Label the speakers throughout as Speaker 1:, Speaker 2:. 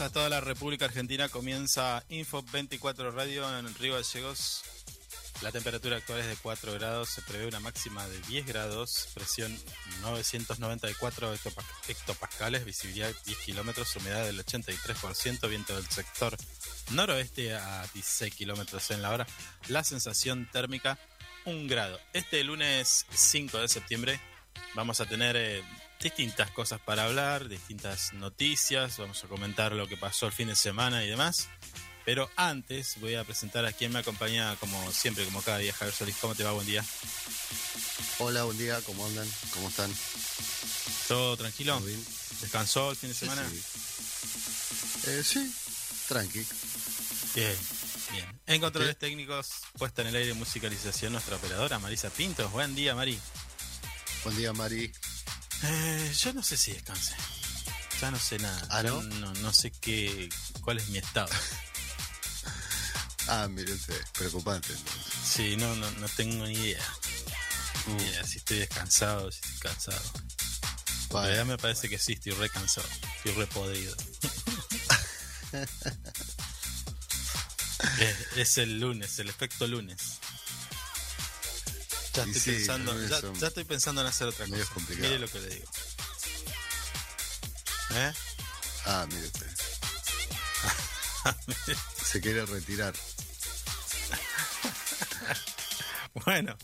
Speaker 1: a toda la República Argentina. Comienza Info 24 Radio en Río Gallegos. La temperatura actual es de 4 grados. Se prevé una máxima de 10 grados. Presión 994 hectopascales. Visibilidad 10 kilómetros. Humedad del 83%. Viento del sector noroeste a 16 kilómetros en la hora. La sensación térmica 1 grado. Este lunes 5 de septiembre vamos a tener. Eh, distintas cosas para hablar, distintas noticias, vamos a comentar lo que pasó el fin de semana y demás. Pero antes voy a presentar a quien me acompaña como siempre, como cada día, Javier Solís. ¿Cómo te va? Buen día.
Speaker 2: Hola, buen día. ¿Cómo andan? ¿Cómo están?
Speaker 1: ¿Todo tranquilo? bien? ¿Descansó el fin de semana?
Speaker 2: Sí, eh, sí. tranqui.
Speaker 1: Bien, bien. En controles técnicos, puesta en el aire musicalización, nuestra operadora Marisa Pintos. Buen día, Mari.
Speaker 2: Buen día, Mari.
Speaker 1: Eh, yo no sé si descansé. Ya no sé nada.
Speaker 2: ¿Ah, no?
Speaker 1: no? sé qué, cuál es mi estado.
Speaker 2: ah, mire preocupante.
Speaker 1: Sí, no, no, no tengo ni idea. Ni idea si estoy descansado, si estoy cansado. En realidad me parece que sí, estoy re cansado. Estoy re podrido. Es, es el lunes, el efecto lunes. Ya estoy,
Speaker 2: sí,
Speaker 1: pensando,
Speaker 2: los lunes
Speaker 1: ya,
Speaker 2: son
Speaker 1: ya estoy pensando en hacer otra cosa. Mire lo que le digo. ¿Eh?
Speaker 2: Ah, mire usted. Se quiere retirar.
Speaker 1: Bueno,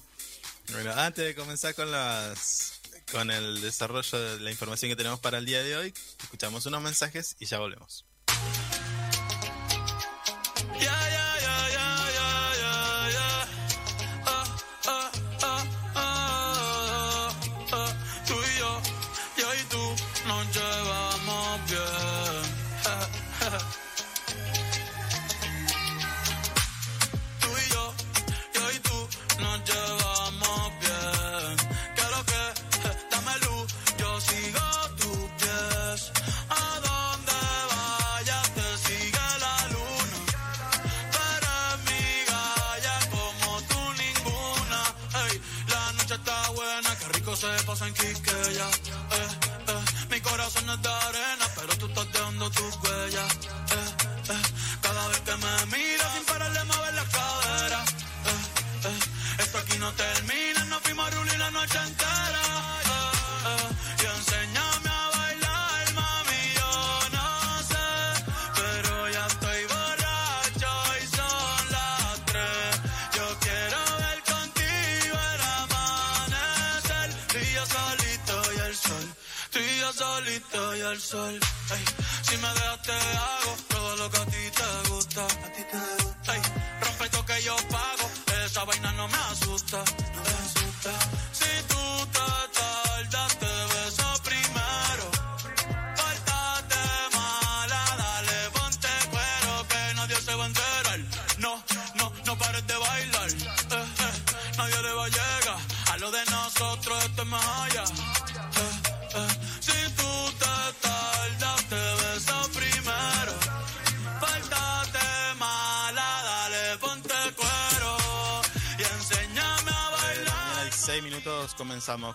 Speaker 1: bueno, antes de comenzar con las con el desarrollo de la información que tenemos para el día de hoy, escuchamos unos mensajes y ya volvemos.
Speaker 3: Tú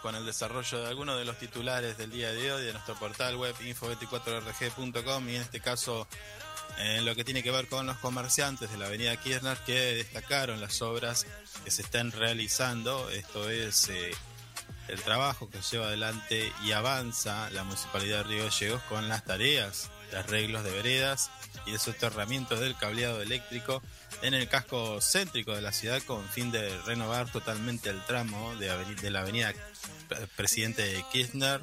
Speaker 1: con el desarrollo de algunos de los titulares del día de hoy de nuestro portal web info24rg.com y en este caso en lo que tiene que ver con los comerciantes de la avenida Kirchner que destacaron las obras que se están realizando. Esto es eh, el trabajo que lleva adelante y avanza la Municipalidad de Río Gallegos con las tareas de arreglos de veredas y de soterramientos del cableado eléctrico en el casco céntrico de la ciudad con fin de renovar totalmente el tramo de, aveni- de la avenida Presidente Kirchner.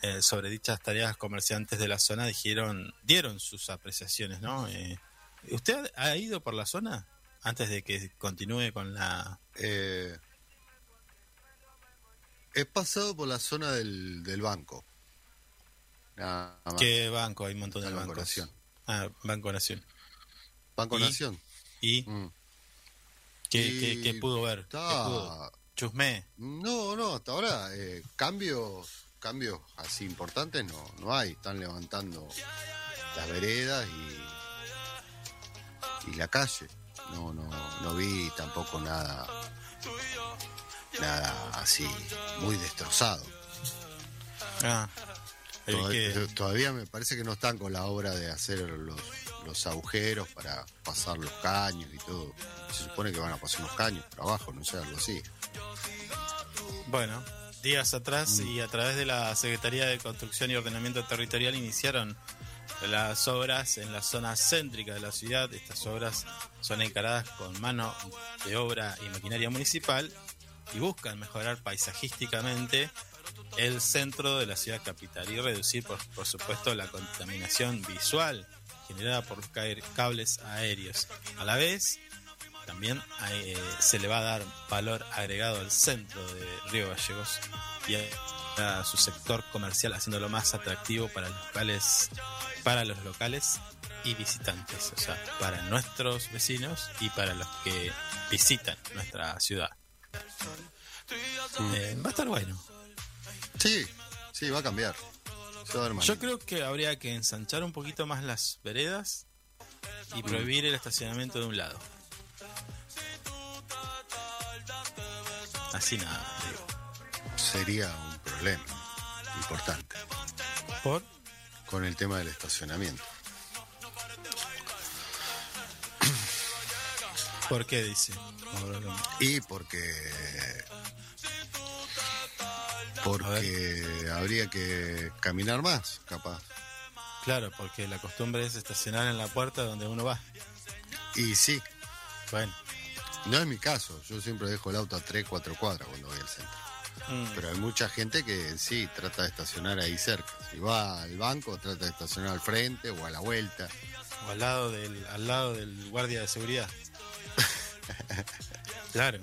Speaker 1: Eh, sobre dichas tareas, comerciantes de la zona dijeron, dieron sus apreciaciones, ¿no? Eh, ¿Usted ha ido por la zona antes de que continúe con la...
Speaker 2: Eh, he pasado por la zona del, del banco. Nada más.
Speaker 1: ¿Qué banco? Hay un montón de
Speaker 2: Banco
Speaker 1: bancos.
Speaker 2: Nación.
Speaker 1: Ah, Banco Nación.
Speaker 2: Banco
Speaker 1: ¿Y?
Speaker 2: Nación.
Speaker 1: ¿Y
Speaker 2: Mm.
Speaker 1: qué,
Speaker 2: Y
Speaker 1: qué- qué pudo ver? ¿Qué
Speaker 2: está-
Speaker 1: pudo? Chusmé.
Speaker 2: No, no, hasta ahora eh, cambios, cambios así importantes no, no hay. Están levantando las veredas y, y la calle. No, no, no vi tampoco nada, nada así muy destrozado.
Speaker 1: Ah, que-
Speaker 2: Todavía me parece que no están con la obra de hacer los, los agujeros para pasar los caños y todo. Se supone que van a pasar unos caños por abajo, no sé, algo así.
Speaker 1: Bueno, días atrás y a través de la Secretaría de Construcción y Ordenamiento Territorial iniciaron las obras en la zona céntrica de la ciudad. Estas obras son encaradas con mano de obra y maquinaria municipal y buscan mejorar paisajísticamente el centro de la ciudad capital y reducir, por, por supuesto, la contaminación visual generada por los ca- cables aéreos. A la vez, también eh, se le va a dar valor agregado al centro de Río Gallegos y a, a su sector comercial, haciéndolo más atractivo para los locales, para los locales y visitantes, o sea, para nuestros vecinos y para los que visitan nuestra ciudad. Eh, va a estar bueno.
Speaker 2: Sí, sí, va a cambiar.
Speaker 1: Yo creo que habría que ensanchar un poquito más las veredas y prohibir el estacionamiento de un lado. Así nada, digo.
Speaker 2: Sería un problema importante
Speaker 1: ¿Por?
Speaker 2: con el tema del estacionamiento.
Speaker 1: ¿Por qué dice?
Speaker 2: Y porque. Porque habría que caminar más, capaz.
Speaker 1: Claro, porque la costumbre es estacionar en la puerta donde uno va.
Speaker 2: Y sí,
Speaker 1: Bueno.
Speaker 2: no es mi caso. Yo siempre dejo el auto a 3, 4 cuadras cuando voy al centro.
Speaker 1: mm,
Speaker 2: Pero hay mucha gente que sí trata de estacionar ahí cerca. Si va al banco, trata de estacionar al frente o a la vuelta.
Speaker 1: o al lado del, al lado del guardia de seguridad. claro.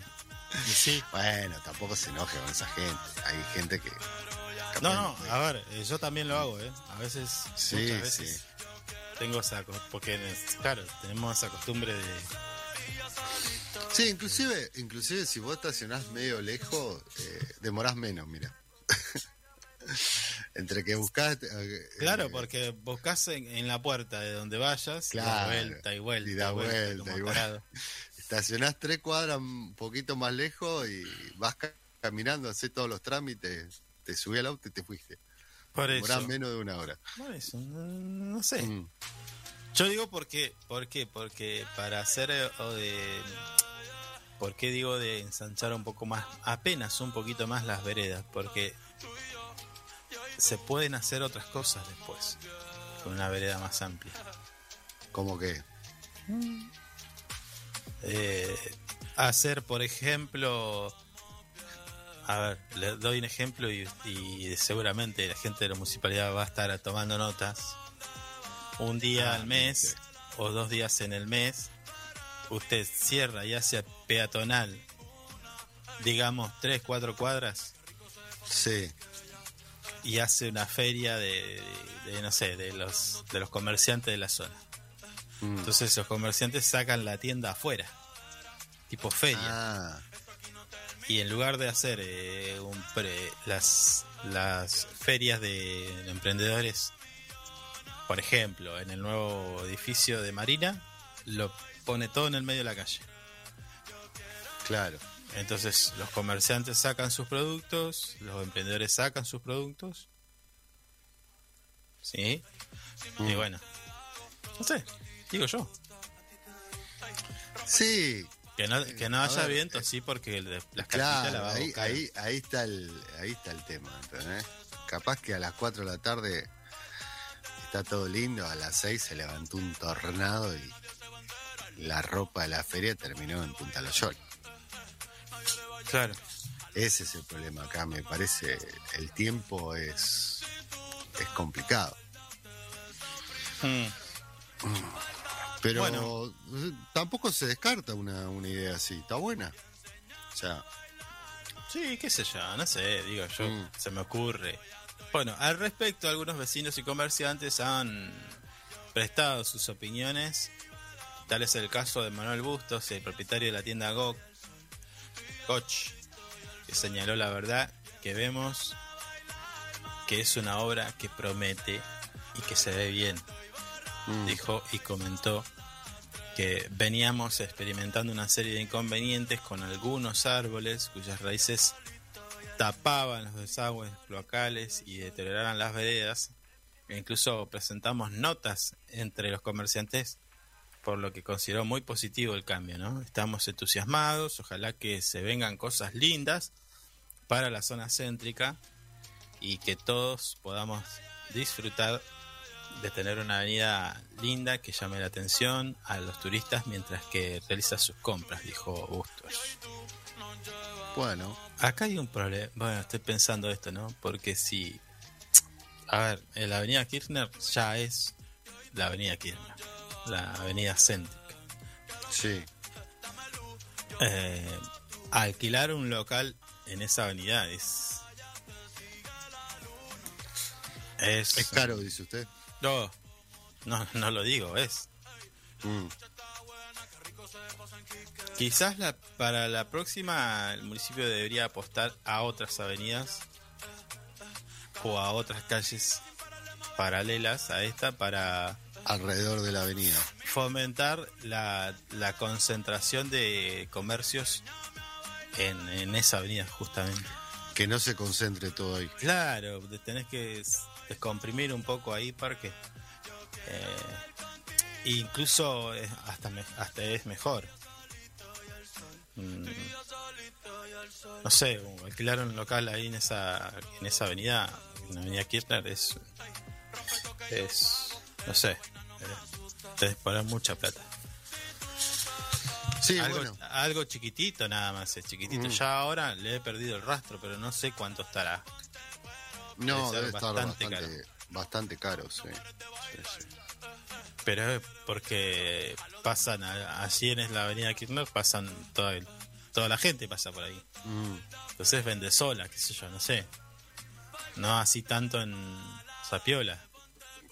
Speaker 1: Sí.
Speaker 2: Bueno, tampoco se enoje con esa gente. Hay gente que.
Speaker 1: No, no, a ver, eh, yo también lo hago, ¿eh? A veces,
Speaker 2: Sí,
Speaker 1: muchas veces tengo esa, porque claro, tenemos esa costumbre de,
Speaker 2: Sí, inclusive, inclusive si vos estacionás medio lejos, eh, demorás menos, mira. Entre que buscás... eh,
Speaker 1: Claro,
Speaker 2: eh,
Speaker 1: porque buscas en, en la puerta de donde vayas, y da vuelta y vuelta
Speaker 2: y da vuelta,
Speaker 1: como
Speaker 2: y vuelta. Estacionás tres cuadras un poquito más lejos y vas ca- caminando, haces todos los trámites, te subí al auto y te fuiste.
Speaker 1: Por
Speaker 2: Demorás
Speaker 1: eso.
Speaker 2: menos de una hora.
Speaker 1: Por eso, no, sé.
Speaker 2: Mm.
Speaker 1: Yo digo porque, ¿por qué? Porque para hacer eh, o de... ¿Por qué digo de ensanchar un poco más, apenas un poquito más las veredas? Porque se pueden hacer otras cosas después, con una vereda más amplia.
Speaker 2: Como que...
Speaker 1: Eh, hacer, por ejemplo, a ver, le doy un ejemplo y, y seguramente la gente de la municipalidad va a estar tomando notas. Un día
Speaker 2: Ah,
Speaker 1: al mes o dos días en el mes, usted cierra y hace peatonal, digamos, tres, cuatro cuadras
Speaker 2: Sí,
Speaker 1: y hace una feria de, de- de, no sé, de los, de los comerciantes de la zona.
Speaker 2: Mm.
Speaker 1: Entonces los comerciantes sacan la tienda afuera, tipo feria.
Speaker 2: Ah,
Speaker 1: Y en lugar de hacer eh, un pre- las, las ferias de emprendedores, por ejemplo, en el nuevo edificio de Marina, lo pone todo en el medio de la calle.
Speaker 2: claro.
Speaker 1: Entonces los comerciantes sacan sus productos, los emprendedores sacan sus productos. ¿Sí? Y
Speaker 2: Mm.
Speaker 1: bueno, no sé, digo yo.
Speaker 2: Sí,
Speaker 1: Que no, que no haya
Speaker 2: ver,
Speaker 1: viento,
Speaker 2: eh,
Speaker 1: sí, porque las la
Speaker 2: Claro,
Speaker 1: va
Speaker 2: ahí, ahí, ahí está el, ahí está el tema, ¿entendés? Capaz que a las 4 de la tarde está todo lindo, a las 6 se levantó un tornado y la ropa de la feria terminó en Punta Loyola.
Speaker 1: Claro.
Speaker 2: Ese es el problema acá, me parece, el tiempo es, es complicado.
Speaker 1: Mm.
Speaker 2: Pero
Speaker 1: Bueno.
Speaker 2: tampoco se descarta una, una idea así, está buena. O sea,
Speaker 1: Sí, qué sé yo, no sé, digo yo,
Speaker 2: Mm.
Speaker 1: se me ocurre. Bueno, al respecto, algunos vecinos y comerciantes han prestado sus opiniones. Tal es el caso de Manuel Bustos, el propietario de la tienda Go Coach, que señaló la verdad que vemos que es una obra que promete y que se ve bien.
Speaker 2: mm,
Speaker 1: dijo y comentó que veníamos experimentando una serie de inconvenientes con algunos árboles cuyas raíces tapaban los desagües cloacales y deterioraban las veredas. E incluso presentamos notas entre los comerciantes, por lo que consideró muy positivo el cambio. ¿no? Estamos entusiasmados, ojalá que se vengan cosas lindas para la zona céntrica y que todos podamos disfrutar de tener una avenida linda que llame la atención a los turistas mientras que realiza sus compras, dijo Bustos.
Speaker 2: bueno,
Speaker 1: Acá hay un problema, bueno, estoy pensando esto, ¿no? Porque si, a ver, en la avenida Kirchner ya es la avenida Kirchner, la avenida céntrica.
Speaker 2: sí.
Speaker 1: Eh, alquilar un local en esa avenida es... Es,
Speaker 2: Es caro, dice usted.
Speaker 1: No, no, no lo digo, es.
Speaker 2: Mm,
Speaker 1: Quizás la, para la próxima el municipio debería apostar a otras avenidas o a otras calles paralelas a esta para
Speaker 2: alrededor de la avenida.
Speaker 1: fomentar la, la concentración de comercios en, en esa avenida justamente.
Speaker 2: Que no se concentre todo ahí.
Speaker 1: Claro, tenés que descomprimir un poco ahí porque eh, incluso es- hasta, me- hasta es mejor. mm, no sé, alquilar un local ahí en esa, en esa avenida, en la avenida Kirchner, es, es, no sé, eh, te mucha plata.
Speaker 2: Sí,
Speaker 1: algo,
Speaker 2: bueno.
Speaker 1: algo chiquitito nada más, es chiquitito.
Speaker 2: Mm.
Speaker 1: Ya ahora le he perdido el rastro, pero no sé cuánto estará.
Speaker 2: No,
Speaker 1: debe
Speaker 2: estar
Speaker 1: bastante
Speaker 2: bastante, bastante caro, sí. Sí, sí.
Speaker 1: Pero es porque pasan, a- así en la avenida Kirchner, pasan toda, el- toda la gente pasa por ahí.
Speaker 2: Mm.
Speaker 1: Entonces vende sola, qué sé yo, no sé. No así tanto en Zapiola.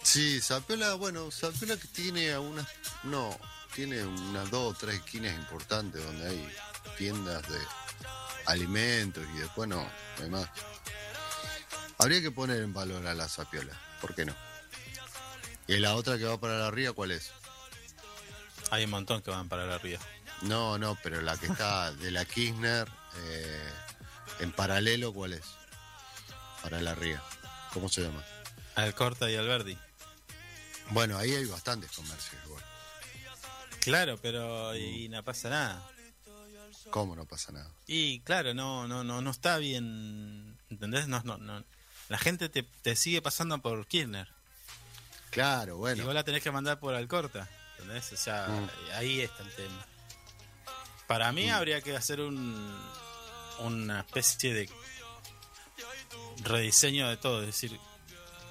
Speaker 2: Sí, Zapiola, bueno, Zapiola que tiene algunas, no, tiene unas dos o tres esquinas importantes donde hay tiendas de alimentos y después no, además. Habría que poner en valor a la Zapiola, ¿por qué no? ¿Y la otra que va para la ría cuál es?
Speaker 1: Hay un montón que van para la ría.
Speaker 2: No, no, pero la que está de la Kirchner, eh, en paralelo, ¿cuál es? Para la ría. ¿Cómo se llama?
Speaker 1: Alcorta y Alberdi.
Speaker 2: Bueno, ahí hay bastantes comercios igual.
Speaker 1: Claro, pero y no pasa nada.
Speaker 2: ¿Cómo no pasa nada?
Speaker 1: Y claro, no, no, no, no está bien, ¿entendés? No, no, no. La gente te, te sigue pasando por Kirchner.
Speaker 2: Claro,
Speaker 1: Y
Speaker 2: bueno.
Speaker 1: vos la tenés que mandar por Alcorta. ¿Entendés? O sea,
Speaker 2: Mm.
Speaker 1: ahí está el tema. Para mí habría que hacer un una especie de rediseño de todo. Es decir,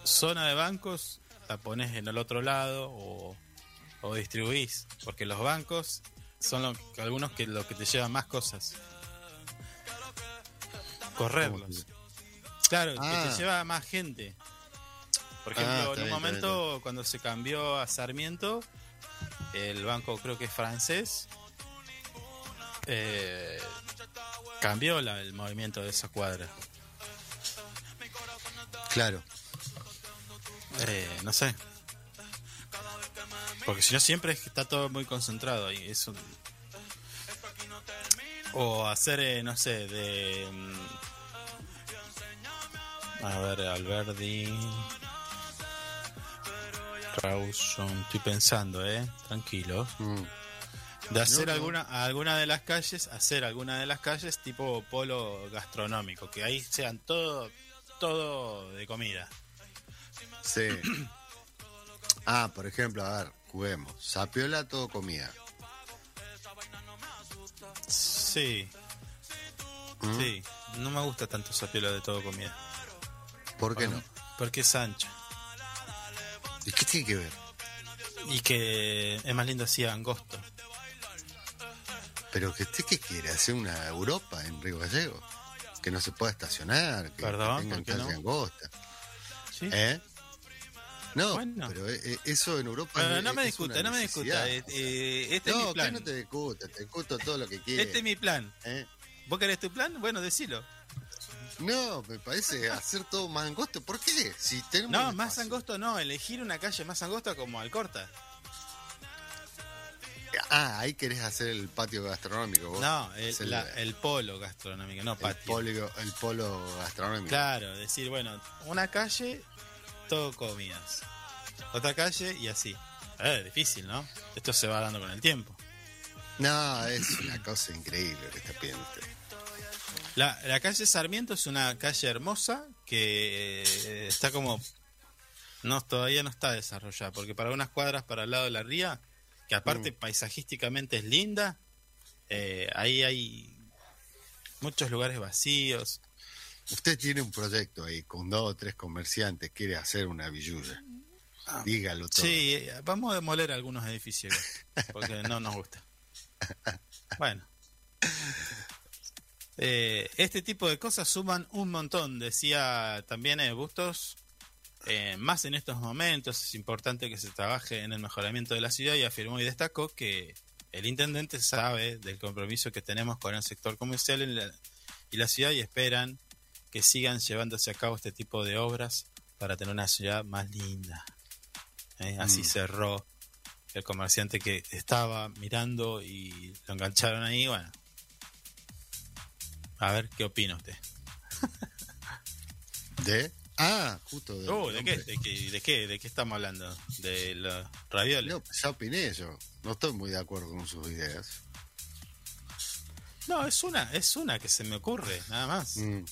Speaker 1: zona de bancos la pones en el otro lado o, o distribuís. Porque los bancos son lo- algunos que lo que te llevan más cosas. Correrlos. Claro, que
Speaker 2: Ah.
Speaker 1: te lleva más gente. Por
Speaker 2: Ah,
Speaker 1: ejemplo, en un
Speaker 2: bien,
Speaker 1: momento cuando se cambió a Sarmiento, el banco creo que es francés, eh, cambió la- el movimiento de esa cuadra.
Speaker 2: Claro.
Speaker 1: Eh, no sé. Porque si no siempre está todo muy concentrado ahí. Es un- O hacer, eh, no sé, de... A ver, Alberdi... Rawson, estoy pensando, eh, tranquilo.
Speaker 2: Mm.
Speaker 1: De hacer
Speaker 2: no.
Speaker 1: alguna alguna de las calles, hacer alguna de las calles tipo polo gastronómico, que ahí sean todo todo de comida.
Speaker 2: Sí. Ah, por ejemplo, a ver, juguemos. Sapiola, todo comida.
Speaker 1: Sí,
Speaker 2: ¿Mm?
Speaker 1: sí. No me gusta tanto esa piola de todo comida.
Speaker 2: ¿Por qué no?
Speaker 1: Porque es ancha.
Speaker 2: ¿Y qué tiene que ver?
Speaker 1: Y que es más lindo así angosto.
Speaker 2: Pero que usted qué quiere, hacer una Europa en Río Gallego. Que no se pueda estacionar, que,
Speaker 1: Perdón,
Speaker 2: que tengan
Speaker 1: ¿por qué no?
Speaker 2: angosta.
Speaker 1: ¿Sí?
Speaker 2: ¿Eh? No,
Speaker 1: Bueno.
Speaker 2: pero eh, eh, eso en Europa
Speaker 1: Bueno,
Speaker 2: es-
Speaker 1: no me discuta, no me discuta. Eh, este es
Speaker 2: no,
Speaker 1: mi plan.
Speaker 2: no te discuta, te discuto todo lo que quieras.
Speaker 1: Este es mi plan.
Speaker 2: ¿eh?
Speaker 1: ¿Vos querés tu plan? Bueno, decilo.
Speaker 2: No, me parece hacer todo más angosto. ¿Por qué? Si tenemos
Speaker 1: No, más angosto no. Elegir una calle más angosta como Alcorta.
Speaker 2: Ah, ahí querés hacer el patio gastronómico. vos.
Speaker 1: No, el,
Speaker 2: Hacer
Speaker 1: la- el polo gastronómico, no
Speaker 2: el
Speaker 1: patio.
Speaker 2: polo, el polo gastronómico.
Speaker 1: Claro, decir, bueno, una calle, todo comidas. Otra calle y así. Es difícil, ¿no? Esto se va dando con el tiempo.
Speaker 2: No, es una cosa increíble lo que está pidiendo usted.
Speaker 1: La, la calle Sarmiento es una calle hermosa que eh, está como... No, todavía no está desarrollada, porque para unas cuadras para el lado de la ría, que aparte paisajísticamente es linda, eh, ahí hay muchos lugares vacíos.
Speaker 2: Usted tiene un proyecto ahí con dos o tres comerciantes, quiere hacer una billulla. Dígalo todo.
Speaker 1: Sí, vamos a demoler algunos edificios, porque no nos gusta. Bueno. Eh, este tipo de cosas suman un montón, decía también eh, Bustos. eh, más en estos momentos es importante que se trabaje en el mejoramiento de la ciudad y afirmó y destacó que el intendente sabe del compromiso que tenemos con el sector comercial en la- y la ciudad y esperan que sigan llevándose a cabo este tipo de obras para tener una ciudad más linda. ¿eh? Así
Speaker 2: Mm.
Speaker 1: cerró el comerciante que estaba mirando y lo engancharon ahí. Bueno, a ver qué opina usted.
Speaker 2: ¿De? Ah, justo.
Speaker 1: Oh, ¿de, qué,
Speaker 2: nombre.
Speaker 1: de, qué, ¿De qué? ¿De qué estamos hablando? ¿De los ravioles?
Speaker 2: No, ya opiné yo. No estoy muy de acuerdo con sus ideas.
Speaker 1: No, es una, es una que se me ocurre, nada más.
Speaker 2: Mm.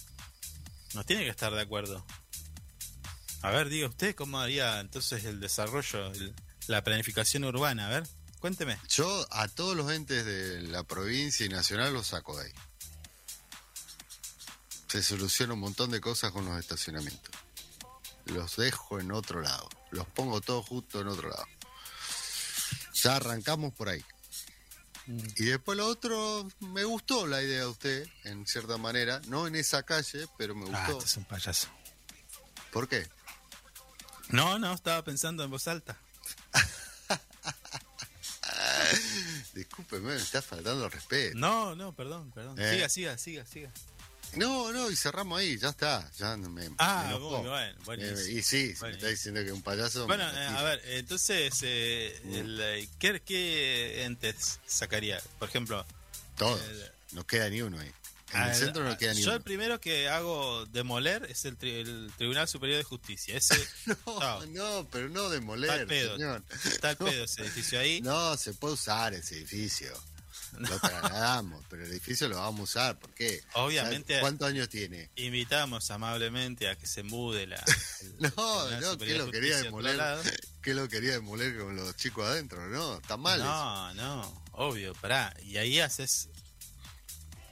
Speaker 1: No tiene que estar de acuerdo. A ver, diga usted cómo haría entonces el desarrollo, el- la planificación urbana. A ver, cuénteme.
Speaker 2: Yo a todos los entes de la provincia y nacional los saco de ahí. Se soluciona un montón de cosas con los estacionamientos. Los dejo en otro lado. Los pongo todos justo en otro lado. Ya arrancamos por ahí. Y después lo otro, me gustó la idea de usted, en cierta manera. No en esa calle, pero me
Speaker 1: Ah,
Speaker 2: gustó.
Speaker 1: este es un payaso.
Speaker 2: ¿Por qué?
Speaker 1: No, no, estaba pensando en voz alta.
Speaker 2: Discúlpeme, me está faltando respeto.
Speaker 1: No, no, perdón, perdón.
Speaker 2: Eh.
Speaker 1: Siga, siga, siga, siga.
Speaker 2: No, no, y cerramos ahí, ya está. Ya me,
Speaker 1: Ah,
Speaker 2: me enojó.
Speaker 1: bueno, buenísimo.
Speaker 2: Eh, y sí, si me está diciendo que un payaso.
Speaker 1: Bueno, eh, a ver, entonces, eh,
Speaker 2: Mm.
Speaker 1: el, eh, ¿qué, qué entes sacaría? Por ejemplo,
Speaker 2: Todos.
Speaker 1: el-
Speaker 2: No queda ni uno ahí. En el centro no queda ni
Speaker 1: yo
Speaker 2: uno.
Speaker 1: el primero que hago demoler es el, tri- el Tribunal Superior de Justicia. Ese
Speaker 2: No, no, pero no
Speaker 1: Está
Speaker 2: demoler,
Speaker 1: al pedo.
Speaker 2: señor.
Speaker 1: está el pedo ese edificio ahí.
Speaker 2: No, se puede usar ese edificio. Lo trasladamos, pero el edificio lo vamos a usar. ¿Por qué?
Speaker 1: Obviamente-
Speaker 2: ¿Sabe ¿Cuántos años tiene?
Speaker 1: Invitamos amablemente a que se mude la.
Speaker 2: No, no,
Speaker 1: Superior
Speaker 2: ¿qué
Speaker 1: de
Speaker 2: lo quería demoler? ¿Qué lo quería demoler con los chicos adentro? No, está mal. eso.
Speaker 1: No, no, obvio, pará. Y ahí haces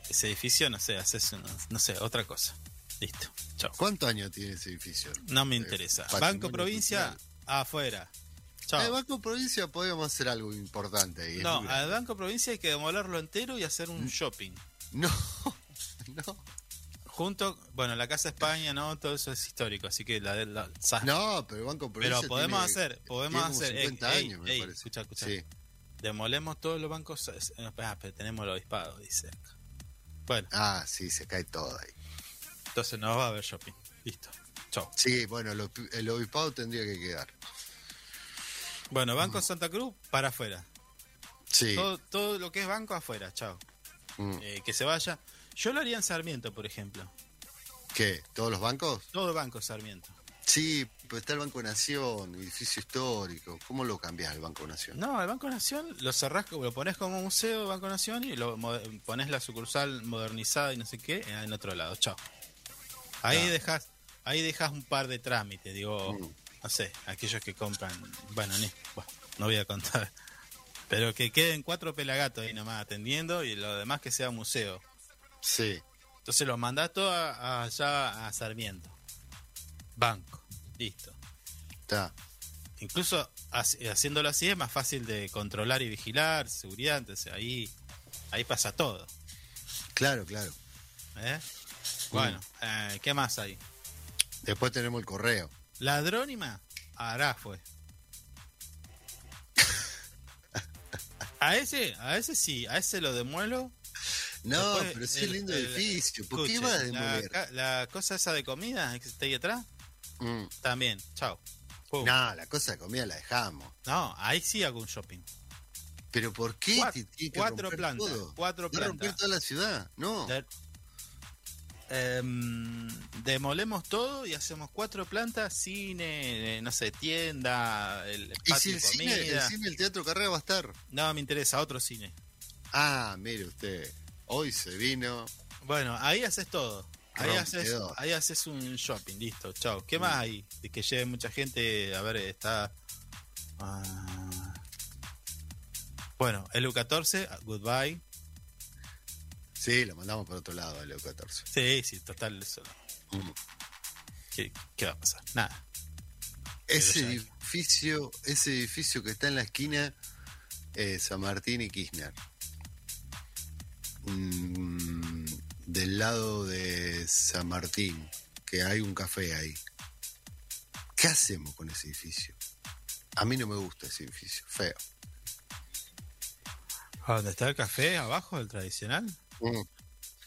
Speaker 1: ese edificio, no sé, haces, una- no sé, otra cosa. Listo, chao.
Speaker 2: ¿Cuántos años tiene ese edificio?
Speaker 1: No me
Speaker 2: Eh,
Speaker 1: interesa. Banco Provincia,
Speaker 2: cultural.
Speaker 1: afuera.
Speaker 2: En
Speaker 1: Chao.
Speaker 2: Banco Provincia podemos hacer algo importante ahí.
Speaker 1: No, al Banco Provincia hay que demolerlo entero y hacer
Speaker 2: Mm.
Speaker 1: un shopping.
Speaker 2: No, no.
Speaker 1: Junto, bueno, la Casa España, no, todo eso es histórico, así que la, la- sa-
Speaker 2: No, pero el Banco Provincia.
Speaker 1: Pero podemos
Speaker 2: tiene-
Speaker 1: hacer, podemos
Speaker 2: tiene como
Speaker 1: hacer, ey,
Speaker 2: 50
Speaker 1: ey,
Speaker 2: años, me
Speaker 1: ey,
Speaker 2: parece.
Speaker 1: escucha, escucha.
Speaker 2: Sí.
Speaker 1: demolemos todos los bancos. eh, eh, ah, pero tenemos el obispado, dice acá. Bueno,
Speaker 2: Ah, sí, se cae todo ahí.
Speaker 1: entonces no va a haber shopping. Listo. Chao.
Speaker 2: Sí, bueno, el obispado tendría que quedar.
Speaker 1: Bueno, Banco Santa Cruz, para afuera.
Speaker 2: Sí.
Speaker 1: Todo, todo lo que es banco afuera, chao.
Speaker 2: Mm.
Speaker 1: Eh, que se vaya. Yo lo haría en Sarmiento, por ejemplo.
Speaker 2: ¿Qué? ¿Todos los bancos?
Speaker 1: Todo banco Sarmiento.
Speaker 2: Sí, pero está el Banco Nación, edificio histórico. ¿Cómo lo cambias el Banco Nación?
Speaker 1: No, el Banco Nación lo cerrás, lo pones como museo, Banco Nación, y lo pones la sucursal modernizada y no sé qué en otro lado, chao. Ahí
Speaker 2: Claro.
Speaker 1: dejas, ahí dejas un par de trámites, digo,
Speaker 2: Mm.
Speaker 1: No sé, aquellos que compran, bueno, ni, bueno, no voy a contar, pero que queden cuatro pelagatos ahí nomás atendiendo y lo demás que sea museo.
Speaker 2: Sí.
Speaker 1: Entonces los mandás todo a- a- allá a Sarmiento. Banco, listo.
Speaker 2: Está.
Speaker 1: Incluso haci- haciéndolo así es más fácil de controlar y vigilar, seguridad, entonces ahí, ahí pasa todo.
Speaker 2: Claro, claro.
Speaker 1: ¿eh? Bueno, eh, ¿qué más hay?
Speaker 2: Después tenemos el correo.
Speaker 1: Ladrónima, hará fue. A ese, a ese sí, a ese lo demuelo.
Speaker 2: No,
Speaker 1: Después,
Speaker 2: pero sí
Speaker 1: el-
Speaker 2: lindo
Speaker 1: el-
Speaker 2: edificio. ¿Por qué iba a demoler?
Speaker 1: la cosa esa de comida que está ahí atrás,
Speaker 2: Mm.
Speaker 1: también, chao. Pum.
Speaker 2: No, la cosa de comida la dejamos.
Speaker 1: No, ahí sí hago un shopping.
Speaker 2: ¿Pero por qué
Speaker 1: Cuat-
Speaker 2: te tiene que
Speaker 1: cuatro
Speaker 2: romper
Speaker 1: plantas,
Speaker 2: todo?
Speaker 1: cuatro
Speaker 2: romper toda la ciudad. No.
Speaker 1: De- Em, demolemos todo y hacemos cuatro plantas, cine, eh, no sé, tienda, el
Speaker 2: ¿Y
Speaker 1: patio
Speaker 2: si el
Speaker 1: de
Speaker 2: cine, el
Speaker 1: comida.
Speaker 2: cine, el teatro Carrera va a estar?
Speaker 1: No, me interesa, otro cine.
Speaker 2: Ah, mire usted. Hoy se vino.
Speaker 1: Bueno, ahí haces todo. Ahí haces, ahí haces un shopping, listo, chao. ¿Qué más hay? De que lleve mucha gente, a ver, está... ah, bueno, el U14, goodbye.
Speaker 2: Sí, lo mandamos por otro lado, el 14
Speaker 1: Sí, sí, total, eso.
Speaker 2: Mm.
Speaker 1: ¿Qué, qué va a pasar? Nada.
Speaker 2: Ese edificio, ese edificio que está en la esquina eh, San Martín y Kirchner. Mm, del lado de San Martín, que hay un café ahí. ¿Qué hacemos con ese edificio? A mí no me gusta ese edificio, feo.
Speaker 1: ¿A ¿Dónde está el café? ¿Abajo, el tradicional?
Speaker 2: Mm.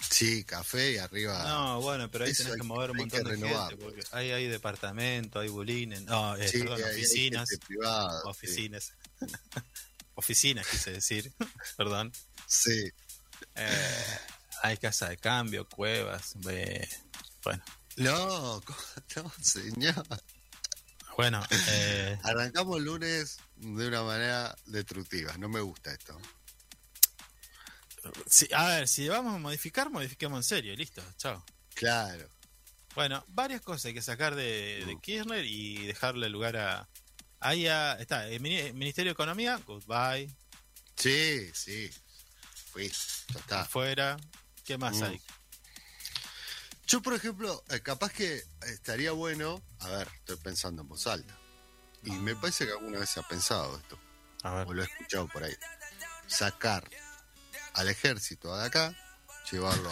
Speaker 2: Sí, café y arriba.
Speaker 1: No, bueno, pero ahí tenés que mover un montón de
Speaker 2: renovar,
Speaker 1: gente, porque
Speaker 2: pues.
Speaker 1: hay, hay departamento, hay bulines, no, eh,
Speaker 2: Sí,
Speaker 1: perdón,
Speaker 2: hay-
Speaker 1: oficinas,
Speaker 2: gente privada, sí.
Speaker 1: oficinas, oficinas quise decir, perdón.
Speaker 2: Sí.
Speaker 1: Eh, hay casa de cambio, cuevas, eh, bueno,
Speaker 2: No, no, señor.
Speaker 1: bueno, eh,
Speaker 2: Arrancamos el lunes de una manera destructiva. No me gusta esto.
Speaker 4: A ver, si vamos a modificar, modifiquemos en serio, listo, chao.
Speaker 2: Claro.
Speaker 4: Bueno, varias cosas hay que sacar de, de Kirchner y dejarle lugar a. Ahí a- está, el Mini- Ministerio de Economía, goodbye,
Speaker 2: Sí, sí. Fui, ya está.
Speaker 4: afuera. ¿Qué más
Speaker 2: Mm.
Speaker 4: hay?
Speaker 2: Yo, por ejemplo, eh, capaz que estaría bueno, a ver, estoy pensando en voz alta. Y me parece que alguna vez se ha pensado esto,
Speaker 4: A ver.
Speaker 2: o lo he escuchado por ahí. Sacar al ejército de acá, llevarlo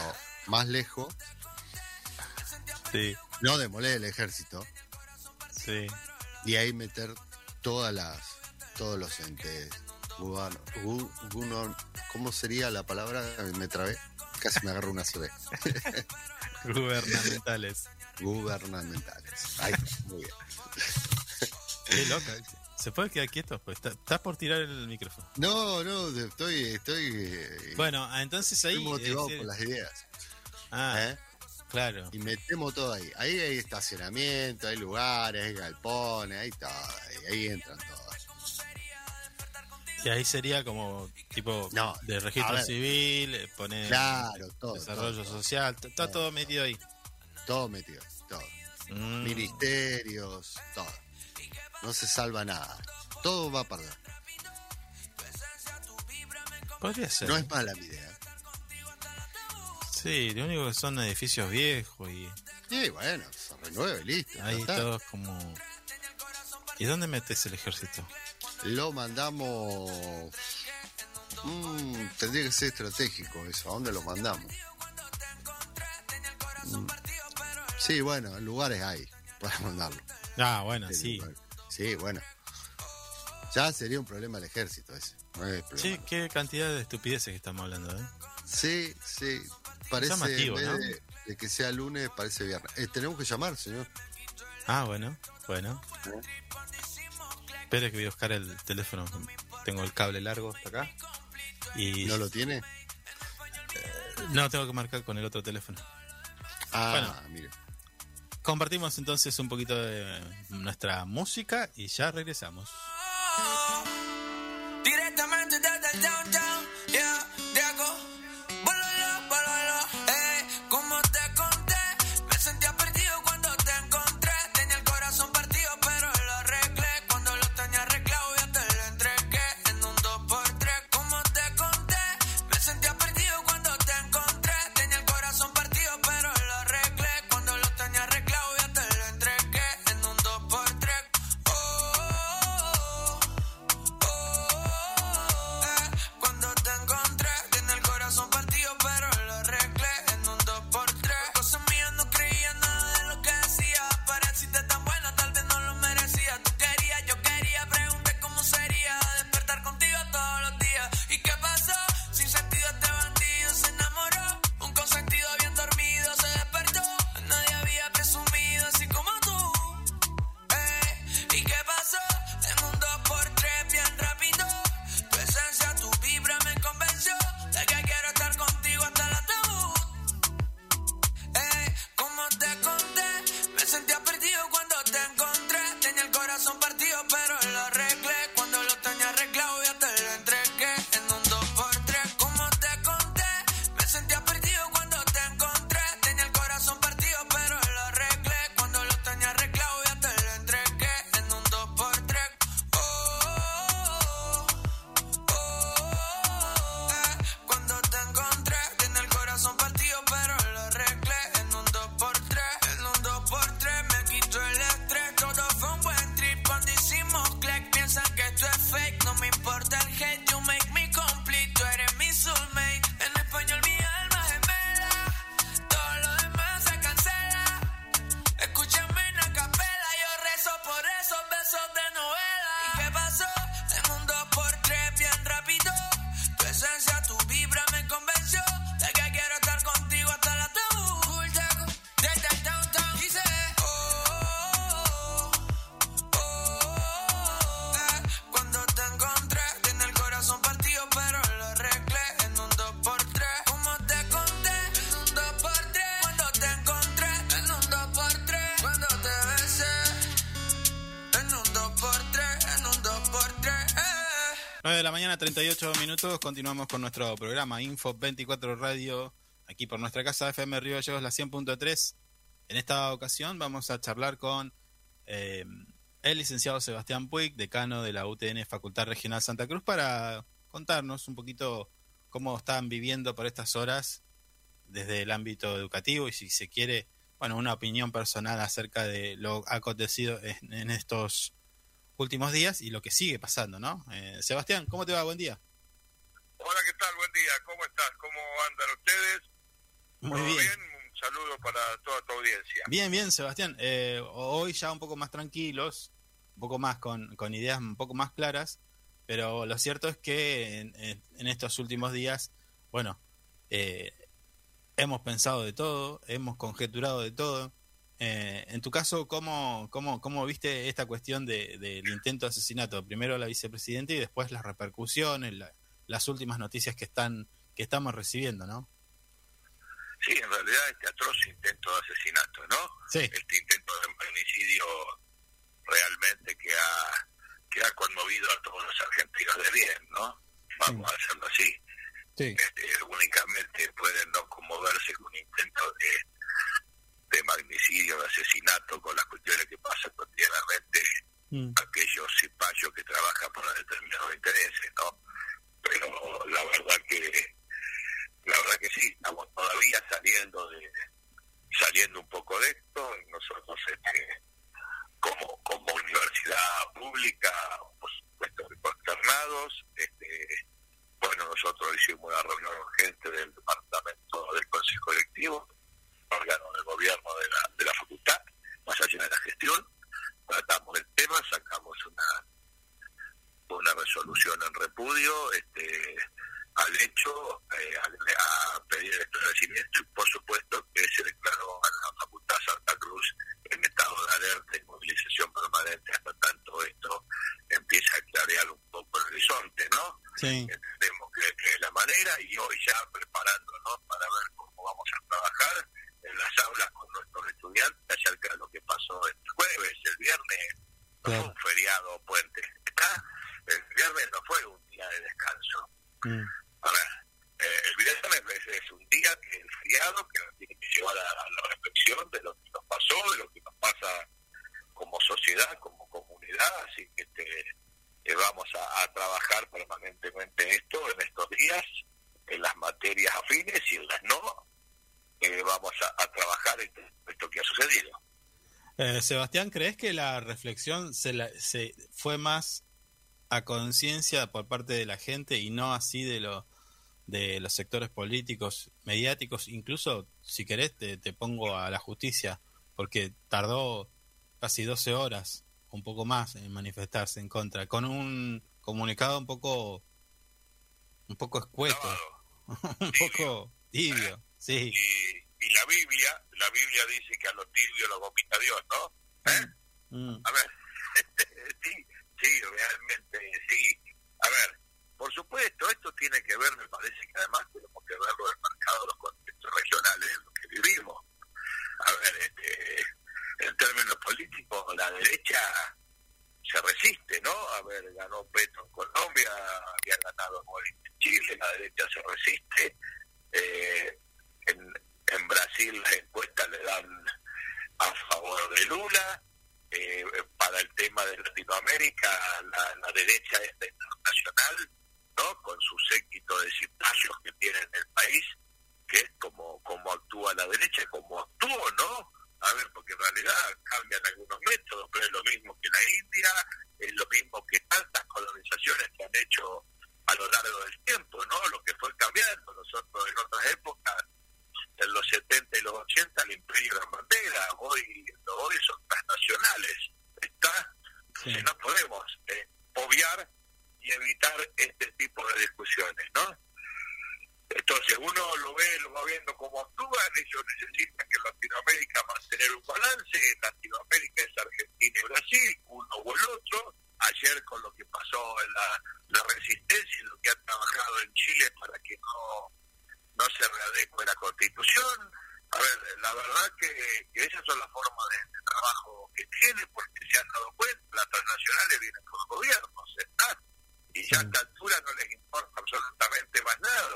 Speaker 2: más lejos,
Speaker 4: Sí,
Speaker 2: no demoler el ejército,
Speaker 4: sí.
Speaker 2: y ahí meter todas las, todos los entes. guno- ¿Cómo sería la palabra? Me trabé. Casi me agarro una CB.
Speaker 4: Gubernamentales.
Speaker 2: Gubernamentales. Está, muy bien.
Speaker 4: Qué loca. ¿Se puede quedar quieto? Pues está- estás por tirar el micrófono.
Speaker 2: No, no, estoy, estoy, eh,
Speaker 4: Bueno, ah, entonces ahí.
Speaker 2: estoy motivado
Speaker 4: decir-
Speaker 2: por las ideas.
Speaker 4: Ah,
Speaker 2: ¿eh?
Speaker 4: claro.
Speaker 2: Y metemos todo ahí. Ahí hay estacionamiento, hay lugares, hay galpones, hay todo. Ahí, ahí entran todos.
Speaker 4: Y ahí sería como tipo
Speaker 2: No,
Speaker 4: de registro
Speaker 2: ver.
Speaker 4: civil, eh, poner
Speaker 2: Claro, todo.
Speaker 4: desarrollo
Speaker 2: todo,
Speaker 4: social, está todo metido ahí.
Speaker 2: Todo metido, todo.
Speaker 4: Mm,
Speaker 2: Ministerios, todo. No se salva nada. Todo va a perder.
Speaker 4: podría ser.
Speaker 2: No es mala mi idea.
Speaker 4: Sí, lo único que son edificios viejos y
Speaker 2: Y bueno, se renueve, listo.
Speaker 4: ahí
Speaker 2: está.
Speaker 4: todos como. ¿Y dónde metes el ejército?
Speaker 2: Lo mandamos. Mm, tendría que ser estratégico eso. ¿A dónde lo mandamos? Mm. Sí, bueno, lugares hay para mandarlo.
Speaker 4: Ah, bueno, sí.
Speaker 2: Sí, bueno. Ya sería un problema el ejército ese. No es problema.
Speaker 4: Sí, qué cantidad de estupideces que estamos hablando, ¿eh?
Speaker 2: Sí, sí. Parece
Speaker 4: Llamativo,
Speaker 2: en vez
Speaker 4: ¿no?
Speaker 2: de, de que sea lunes, parece viernes. Eh, tenemos que llamar, señor.
Speaker 4: Ah, bueno, bueno. Espera que voy a buscar el teléfono. Tengo el cable largo hasta acá. Y
Speaker 2: ¿No lo tiene?
Speaker 4: no tengo que marcar con el otro teléfono.
Speaker 2: Ah,
Speaker 4: Bueno.
Speaker 2: mire.
Speaker 4: Compartimos entonces un poquito de nuestra música y ya regresamos.
Speaker 1: 38 minutos. Continuamos con nuestro programa Info 24 Radio, aquí por nuestra casa FM Río Gallegos, la 100.3. En esta ocasión vamos a charlar con eh, el licenciado Sebastián Puig, decano de la UTN Facultad Regional Santa Cruz, para contarnos un poquito cómo están viviendo por estas horas desde el ámbito educativo y si se quiere, bueno, una opinión personal acerca de lo acontecido en, en estos últimos días y lo que sigue pasando, ¿no? Eh, Sebastián, ¿cómo te va? Buen día.
Speaker 5: Hola, ¿qué tal? Buen día. ¿Cómo estás? ¿Cómo andan ustedes?
Speaker 1: Muy
Speaker 5: ¿Todo
Speaker 1: bien.
Speaker 5: Un saludo para toda tu audiencia.
Speaker 1: Bien, bien, Sebastián. Eh, hoy ya un poco más tranquilos, un poco más con, con ideas un poco más claras, pero lo cierto es que en, en- en estos últimos días, bueno, eh, hemos pensado de todo, hemos conjeturado de todo. Eh, en tu caso, ¿cómo, cómo, cómo viste esta cuestión de- del intento de asesinato? Primero la vicepresidenta y después las repercusiones, la- las últimas noticias que están que estamos recibiendo, ¿no?
Speaker 5: Sí, en realidad este atroz intento de asesinato, ¿no?
Speaker 1: Sí,
Speaker 5: Este intento de magnicidio realmente que ha, que ha conmovido a todos los argentinos de bien, ¿no? Vamos a hacerlo así.
Speaker 1: sí.
Speaker 5: Este, únicamente pueden no conmoverse con un intento de, de magnicidio, de asesinato, con las cuestiones que pasan cotidianamente
Speaker 1: Mm.
Speaker 5: aquellos cipayos que trabajan por determinados intereses, ¿no? Pero la verdad que la verdad que sí, estamos todavía saliendo de saliendo un poco de esto nosotros este, como como universidad pública, por supuesto consternados, este bueno nosotros hicimos una reunión urgente del departamento del Consejo Directivo, órgano del gobierno de la, de la facultad, más allá de la gestión, tratamos el tema, sacamos una una resolución en repudio este al hecho, eh, a, a pedir el esclarecimiento y por supuesto que se declaró a la Facultad Santa Cruz en estado de alerta y movilización permanente hasta tanto esto empieza a clarear un poco el horizonte, ¿no?
Speaker 1: Sí.
Speaker 5: entendemos que, que es la manera y hoy ya preparándonos para ver cómo vamos a trabajar en las aulas con nuestros estudiantes acerca de lo que pasó el jueves, el viernes, no
Speaker 1: Claro.
Speaker 5: fue un feriado puente, ¿está? El viernes no fue un día de descanso.
Speaker 1: Mm.
Speaker 5: A ver, eh, el viernes es, es un día que el feriado que nos tiene que llevar a, a la reflexión de lo que nos pasó, de lo que nos pasa como sociedad, como comunidad, así que este, eh, vamos a, a trabajar permanentemente esto en estos días, en las materias afines y en las no, eh, vamos a, a trabajar esto, esto que ha sucedido.
Speaker 1: Eh, Sebastián, ¿crees que la reflexión se, la- se fue más a conciencia por parte de la gente y no así de lo de los sectores políticos, mediáticos, incluso si querés te, te pongo a la justicia, porque tardó casi 12 horas, un poco más en manifestarse en contra, con un comunicado un poco un poco escueto, un poco tibio, sí.
Speaker 5: Y, y la Biblia, la Biblia dice que a los tibios lo vomita Dios, ¿no? ¿Eh?
Speaker 1: Mm,
Speaker 5: A ver, sí, sí, realmente sí. A ver, por supuesto, esto tiene que ver, me parece que además tenemos que verlo enmarcado en los contextos regionales en los que vivimos. A ver, este, en términos políticos, la derecha se resiste, ¿no? A ver, ganó Petro en Colombia, había ganado en Chile, la derecha se resiste. Eh, en, en Brasil las encuestas le dan a favor de Lula. Eh, para el tema de Latinoamérica, la, la derecha esta internacional, ¿no? Con su séquito de cipayos que tiene en el país, que es como, como actúa la derecha, como actuó, ¿no? A ver, porque en realidad cambian algunos métodos, pero es lo mismo que la India, es lo mismo que tantas colonizaciones que han hecho a lo largo del tiempo, ¿no? Lo que fue cambiando. Nosotros en otras épocas, en los 70 y los 80, el imperio era bandera, hoy, hoy son transnacionales, ¿está?
Speaker 1: sí.
Speaker 5: Si no podemos eh, obviar y evitar este tipo de discusiones, ¿no? Entonces uno lo ve, lo va viendo cómo actúan, ellos necesitan que Latinoamérica mantener un balance, Latinoamérica es Argentina y Brasil, uno o el otro, ayer con lo que pasó en la, la resistencia y lo que han trabajado en Chile para que no, no se readecue la constitución. A ver, la verdad que, esas son las formas de, trabajo que tiene, porque se han dado cuenta, las transnacionales vienen con los gobiernos, están, y ya
Speaker 1: a
Speaker 5: esta altura no les importa absolutamente más nada.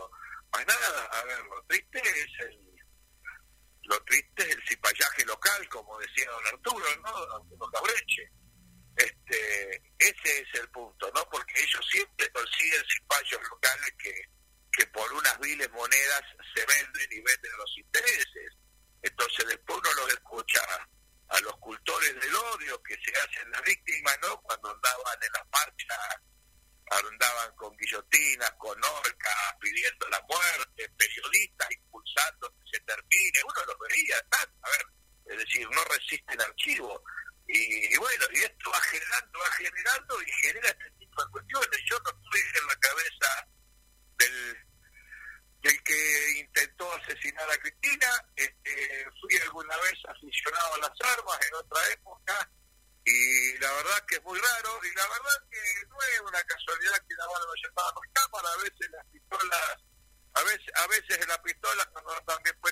Speaker 5: Más nada, a ver, lo triste es el lo triste es el cipallaje local, como decía don Arturo, ¿no? Don Cabreche. Este, ese es el punto, ¿no? Porque ellos siempre consiguen cipallos locales que que por unas viles monedas se venden y venden los intereses. Entonces después uno los escucha a los cultores del odio que se hacen las víctimas, ¿no? Cuando andaban en las marchas, andaban con guillotinas, con horcas, pidiendo la muerte, periodistas impulsando que se termine, uno los veía, tanto, a ver, es decir, no resisten archivo. Y, y, bueno, y esto va generando, va generando y genera este tipo de cuestiones. Yo no tuve en la cabeza del, del que intentó asesinar a Cristina. Este, fui alguna vez aficionado a las armas en otra época y la verdad que es muy raro y la verdad que no es una casualidad que la bala no llevaba por cámara, a veces las pistolas, a veces, a veces la pistola cuando también fue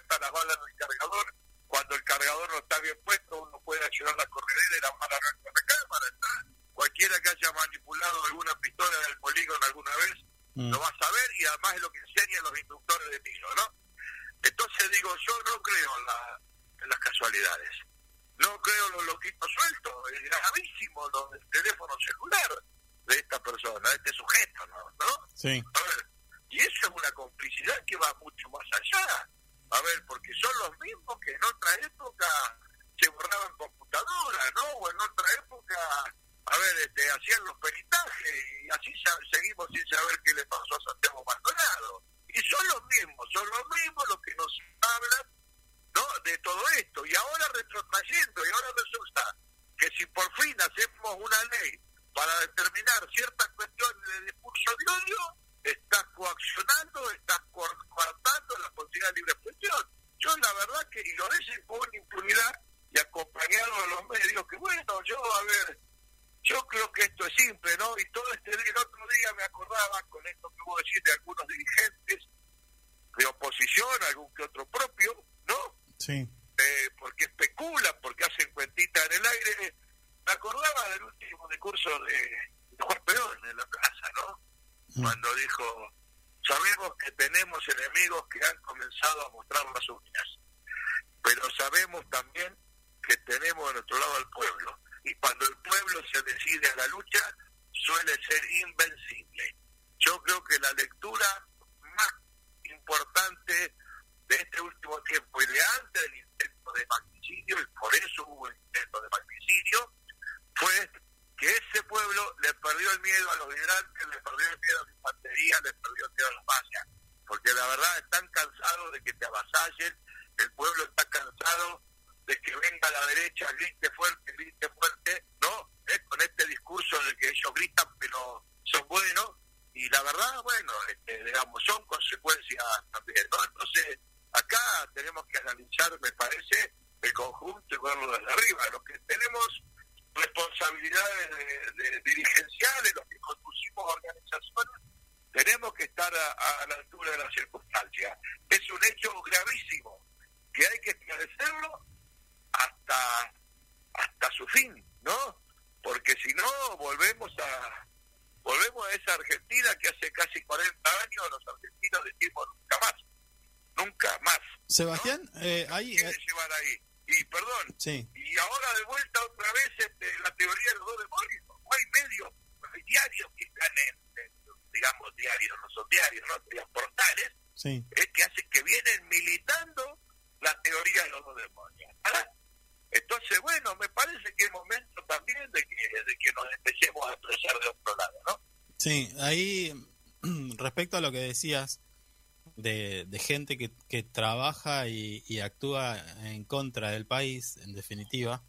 Speaker 1: gente que, que trabaja y, actúa en contra del país, en definitiva,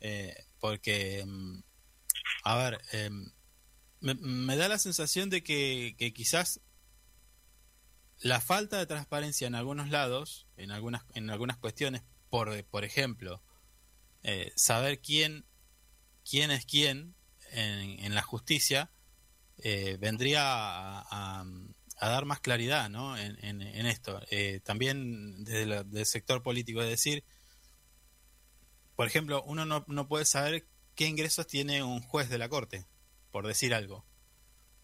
Speaker 1: eh, porque, mm, a ver, em, me, me, da la sensación de que, que, quizás la falta de transparencia en algunos lados, en algunas, en algunas cuestiones, por, por ejemplo, eh, saber quién, quién es quién en, en la justicia, eh, vendría a a dar más claridad ¿no? en, en, esto. Eh, también desde, la, desde el sector político, es decir, por ejemplo, uno no, no, puede saber qué ingresos tiene un juez de la corte, por decir algo.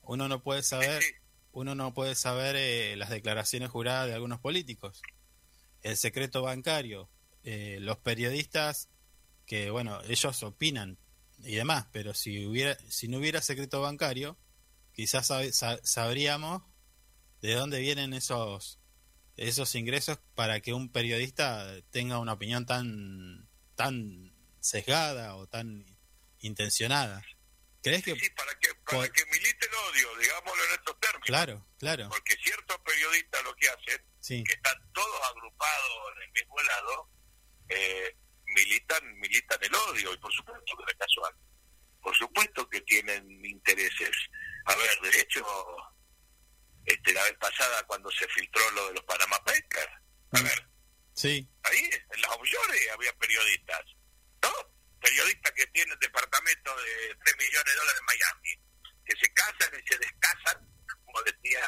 Speaker 1: Uno no puede saber, uno no puede saber eh, las declaraciones juradas de algunos políticos, el secreto bancario, eh, los periodistas que bueno, ellos opinan y demás, pero si hubiera, si no hubiera secreto bancario, quizás sab, sabríamos de dónde vienen esos esos ingresos para que un periodista tenga una opinión tan tan sesgada o tan intencionada. ¿Crees que
Speaker 5: Sí, para que, para que milite el odio, digámoslo en estos términos.
Speaker 1: claro, claro,
Speaker 5: Porque ciertos periodistas lo que hacen,
Speaker 1: sí,
Speaker 5: que están todos agrupados en el mismo lado, eh, militan militan el odio. Y por supuesto que no es casual. Por supuesto que tienen intereses. A ver, de hecho, este la vez pasada cuando se filtró lo de los Panama Papers, a
Speaker 1: Mm.
Speaker 5: ver,
Speaker 1: sí,
Speaker 5: ahí en las offshore había periodistas, ¿no? Periodistas que tienen departamento de 3 millones de dólares en Miami, que se casan y se descasan, como decía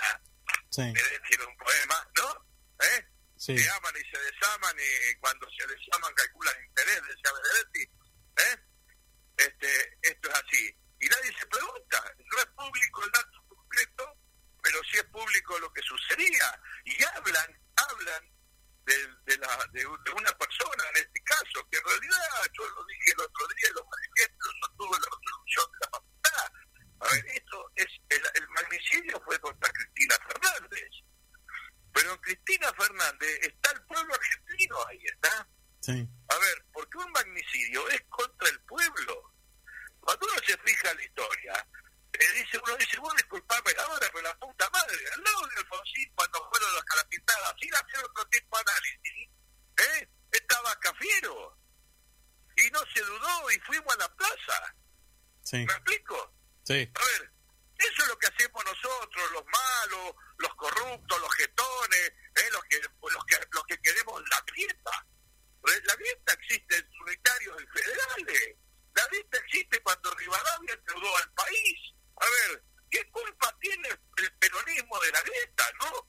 Speaker 1: sí,
Speaker 5: en un poema, ¿no? ¿Eh?
Speaker 1: sí,
Speaker 5: Se aman y se desaman y cuando se desaman calculan interés, decía Benedetti. ¿Eh? Este, esto es así. Y nadie se pregunta, no es público el dato concreto, pero sí es público lo que sucedía. Y hablan, hablan de, de, la, de, de una persona en este caso, que en realidad, yo lo dije el otro día, los manifiestos sostuvo la resolución de la facultad. A ver, esto es, el, el magnicidio fue contra Cristina Fernández. Pero en Cristina Fernández está el pueblo argentino, ahí está.
Speaker 1: sí,
Speaker 5: A ver, porque un magnicidio es contra el pueblo. Cuando uno se fija en la historia, eh, dice uno dice, vos disculpame ahora, pero la puta madre, al lado de Alfonsín, cuando fueron las calapitadas, sin hacer otro tipo de análisis, ¿eh? estaba Cafiero. Y no se dudó y fuimos a la plaza.
Speaker 1: sí,
Speaker 5: ¿Me explico?
Speaker 1: sí,
Speaker 5: A ver, eso es lo que hacemos nosotros, los malos, los corruptos, los jetones, ¿eh? los, que, los, que, los que queremos la grieta. La grieta existe en unitarios y federales. La grieta existe cuando Rivadavia endeudó al país. A ver, ¿qué culpa tiene el peronismo de la grieta, no?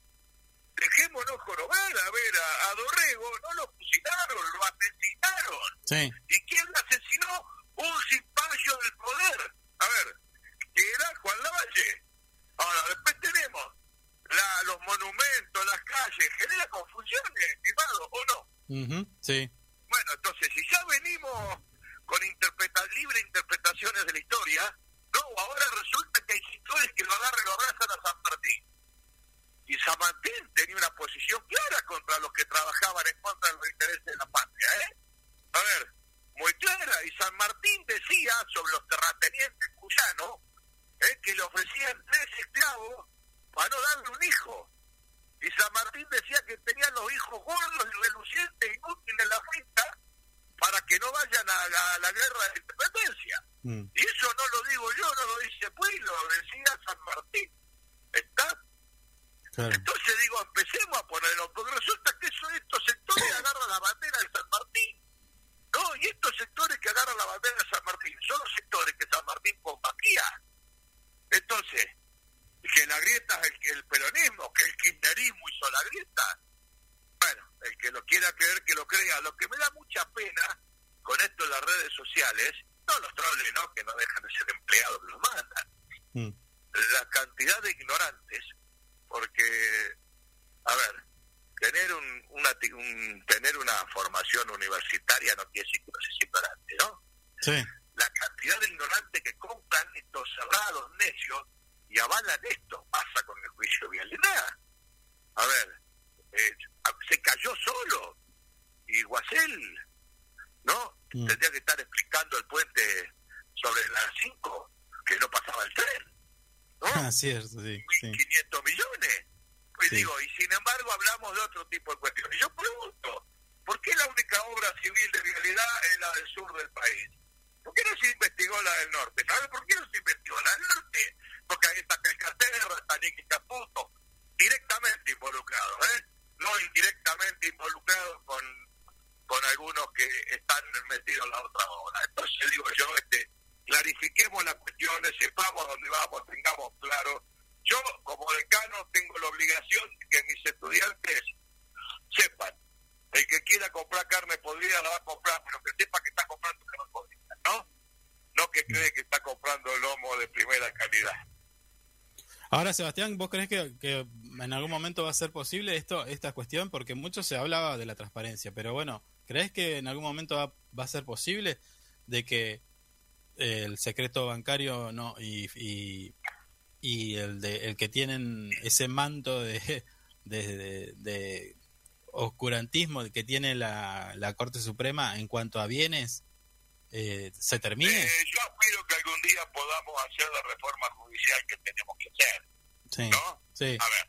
Speaker 5: Dejémonos jorobar, a ver, a, a Dorrego no lo fusilaron, lo asesinaron.
Speaker 1: sí,
Speaker 5: ¿Y quién lo asesinó? Un cipayo del poder. A ver, que era Juan Lavalle. Ahora, después tenemos la, los monumentos, las calles. ¿Genera confusiones, estimado, o no?
Speaker 1: ujú, sí,
Speaker 5: Bueno, entonces, si ya venimos con interpreta libre interpretaciones de la historia, no, ahora resulta que hay sectores que lo agarran y lo abrazan a San Martín. Y San Martín tenía una posición clara contra los que trabajaban en contra de los intereses de la patria, ¿eh? A ver, muy clara. Y San Martín decía sobre los terratenientes cuyanos ¿eh? que le ofrecían tres esclavos para no darle un hijo. Y San Martín decía que tenían los hijos gordos y relucientes, inútiles en la finta, para que no vayan a la, a la guerra de independencia.
Speaker 1: mm,
Speaker 5: Y
Speaker 1: claro, Sebastián, ¿vos crees que, en algún momento va a ser posible esto, esta cuestión? Porque mucho se hablaba de la transparencia, pero bueno, ¿crees que en algún momento va, a ser posible de que el secreto bancario no y, y, y el de el que tienen ese manto de, oscurantismo que tiene la, la Corte Suprema en cuanto a bienes eh, se termine?
Speaker 5: Eh, yo espero que algún día podamos hacer la reforma judicial que tenemos que hacer.
Speaker 1: Sí,
Speaker 5: ¿No?
Speaker 1: Sí,
Speaker 5: A ver,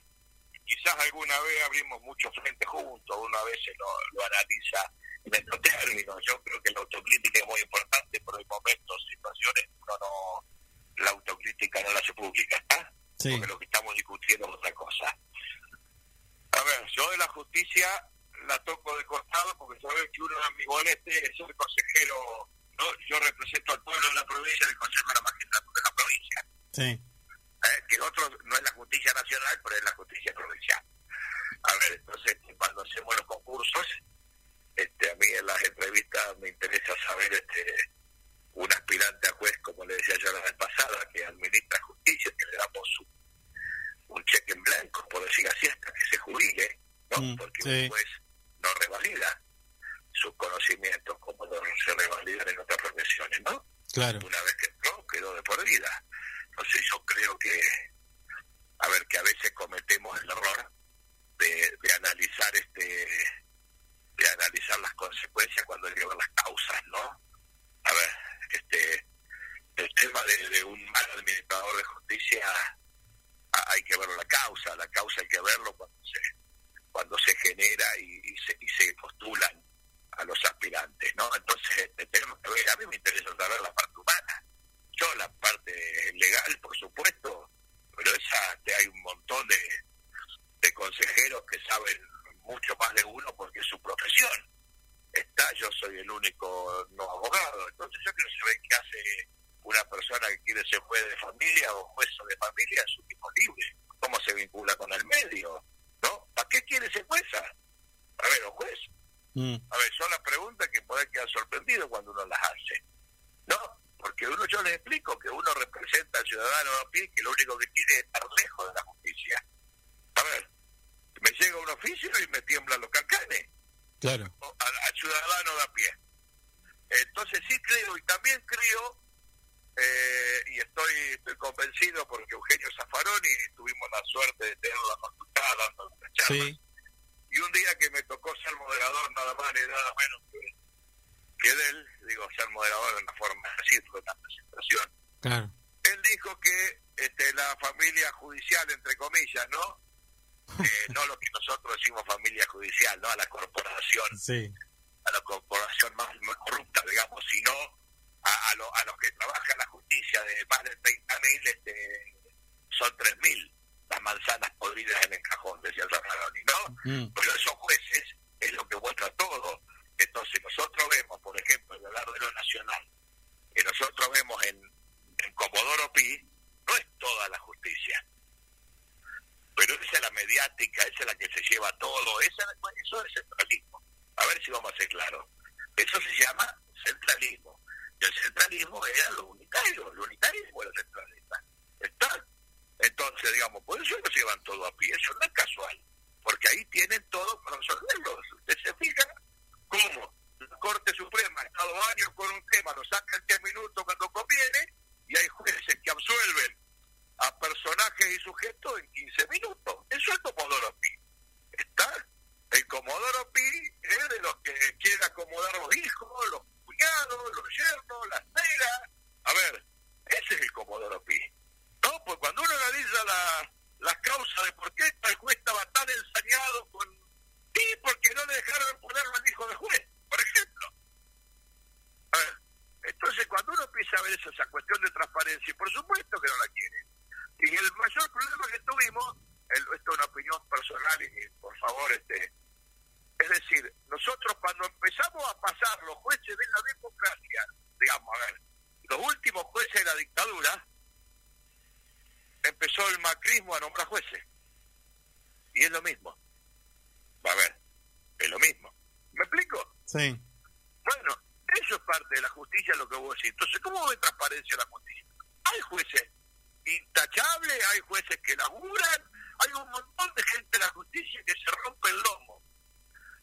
Speaker 5: hay jueces que laburan, hay un montón de gente en la justicia que se rompe el lomo.